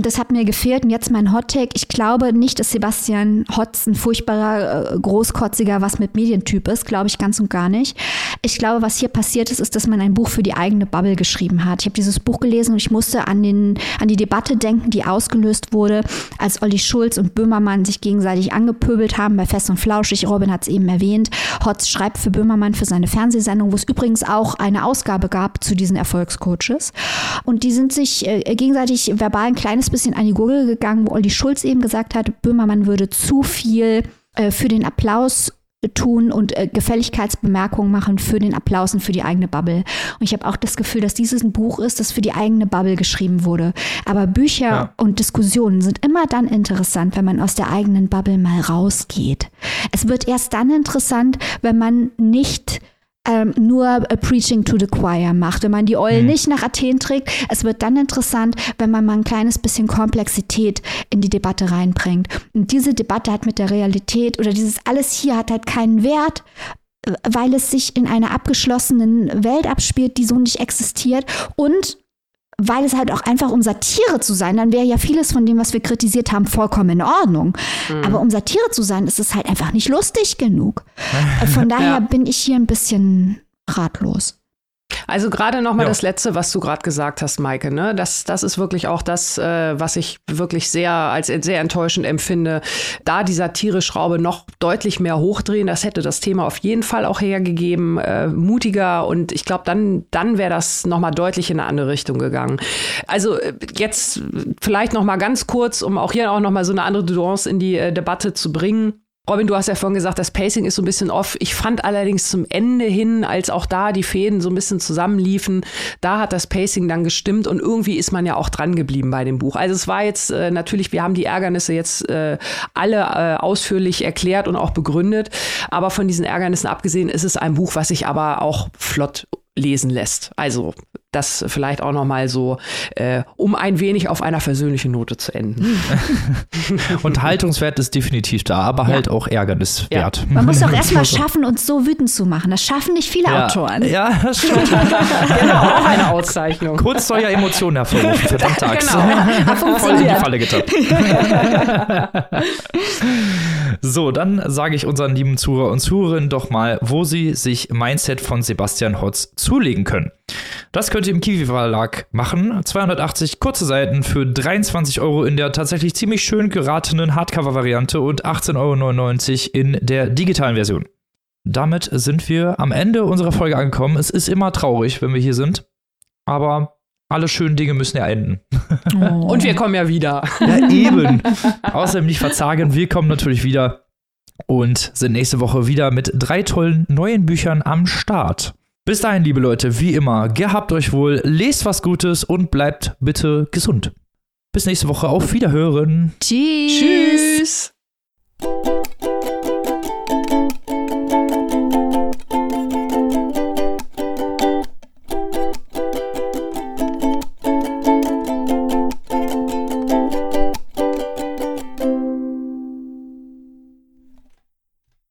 Das hat mir gefehlt. Und jetzt mein Hottake. Ich glaube nicht, dass Sebastian Hotz ein furchtbarer, äh, großkotziger, was mit Medientyp ist. Glaube ich ganz und gar nicht. Ich glaube, was hier passiert ist, ist, dass man ein Buch für die eigene Bubble geschrieben hat. Ich habe dieses Buch gelesen und ich musste an, den, an die Debatte denken, die ausgelöst wurde, als Olli Schulz und Böhmermann sich gegenseitig angepöbelt haben bei Fest und Flauschig. Robin hat es eben erwähnt. Hotz schreibt für Böhmermann für seine Fernsehsendung, wo es übrigens auch eine Ausgabe gab zu diesen Erfolgscoaches. Und die sind sich äh, gegenseitig verbal ein kleines bisschen an die Gurgel gegangen, wo Olli Schulz eben gesagt hat, Böhmermann würde zu viel äh, für den Applaus tun und äh, Gefälligkeitsbemerkungen machen für den Applaus und für die eigene Bubble. Und ich habe auch das Gefühl, dass dieses ein Buch ist, das für die eigene Bubble geschrieben wurde. Aber Bücher Ja. und Diskussionen sind immer dann interessant, wenn man aus der eigenen Bubble mal rausgeht. Es wird erst dann interessant, wenn man nicht ähm, nur äh, Preaching to the Choir macht, wenn man die Eulen nicht nach Athen trägt. Es wird dann interessant, wenn man mal ein kleines bisschen Komplexität in die Debatte reinbringt. Und diese Debatte hat mit der Realität oder dieses alles hier hat halt keinen Wert, äh, weil es sich in einer abgeschlossenen Welt abspielt, die so nicht existiert und weil es halt auch einfach um Satire zu sein, dann wäre ja vieles von dem, was wir kritisiert haben, vollkommen in Ordnung. Aber um Satire zu sein, ist es halt einfach nicht lustig genug. Äh, Von daher Ja. bin ich hier ein bisschen ratlos. Also gerade noch mal Ja. das Letzte, was du gerade gesagt hast, Maike. Ne? Das, das ist wirklich auch das, äh, was ich wirklich sehr als sehr enttäuschend empfinde. Da die Satire-Schraube noch deutlich mehr hochdrehen, das hätte das Thema auf jeden Fall auch hergegeben, äh, mutiger und ich glaube, dann, dann wäre das noch mal deutlich in eine andere Richtung gegangen. Also äh, jetzt vielleicht noch mal ganz kurz, um auch hier auch noch mal so eine andere Nuance in die äh, Debatte zu bringen. Robin, du hast ja vorhin gesagt, das Pacing ist so ein bisschen off. Ich fand allerdings zum Ende hin, als auch da die Fäden so ein bisschen zusammenliefen, da hat das Pacing dann gestimmt und irgendwie ist man ja auch dran geblieben bei dem Buch. Also es war jetzt äh, natürlich, wir haben die Ärgernisse jetzt äh, alle äh, ausführlich erklärt und auch begründet, aber von diesen Ärgernissen abgesehen ist es ein Buch, was sich aber auch flott lesen lässt. Also das vielleicht auch noch mal so, äh, um ein wenig auf einer versöhnlichen Note zu enden. Unterhaltungswert ist definitiv da, aber halt auch ärgerniswert. Man muss doch erstmal schaffen, uns so wütend zu machen. Das schaffen nicht viele Ja, Autoren. ja, das stimmt. genau, auch eine Auszeichnung. Kurz soll ja Emotionen hervorrufen, verdammt Axt. Genau. Hat Voll in die. Falle getappt. so, dann sage ich unseren lieben Zuhörer und Zuhörerinnen doch mal, wo sie sich Mindset von Sebastian Hotz zulegen können. Das könnt ihr im Kiwi Verlag machen. 280 kurze Seiten für 23 Euro in der tatsächlich ziemlich schön geratenen Hardcover-Variante und 18,99 Euro in der digitalen Version. Damit sind wir am Ende unserer Folge angekommen. Es ist immer traurig, wenn wir hier sind, aber alle schönen Dinge müssen ja enden. Und wir kommen ja wieder. Ja, eben. Außerdem nicht verzagen, wir kommen natürlich wieder und sind nächste Woche wieder mit drei tollen neuen Büchern am Start. Bis dahin, liebe Leute, wie immer, gehabt euch wohl, lest was Gutes und bleibt bitte gesund. Bis nächste Woche, auf Wiederhören. Tschüss. Tschüss.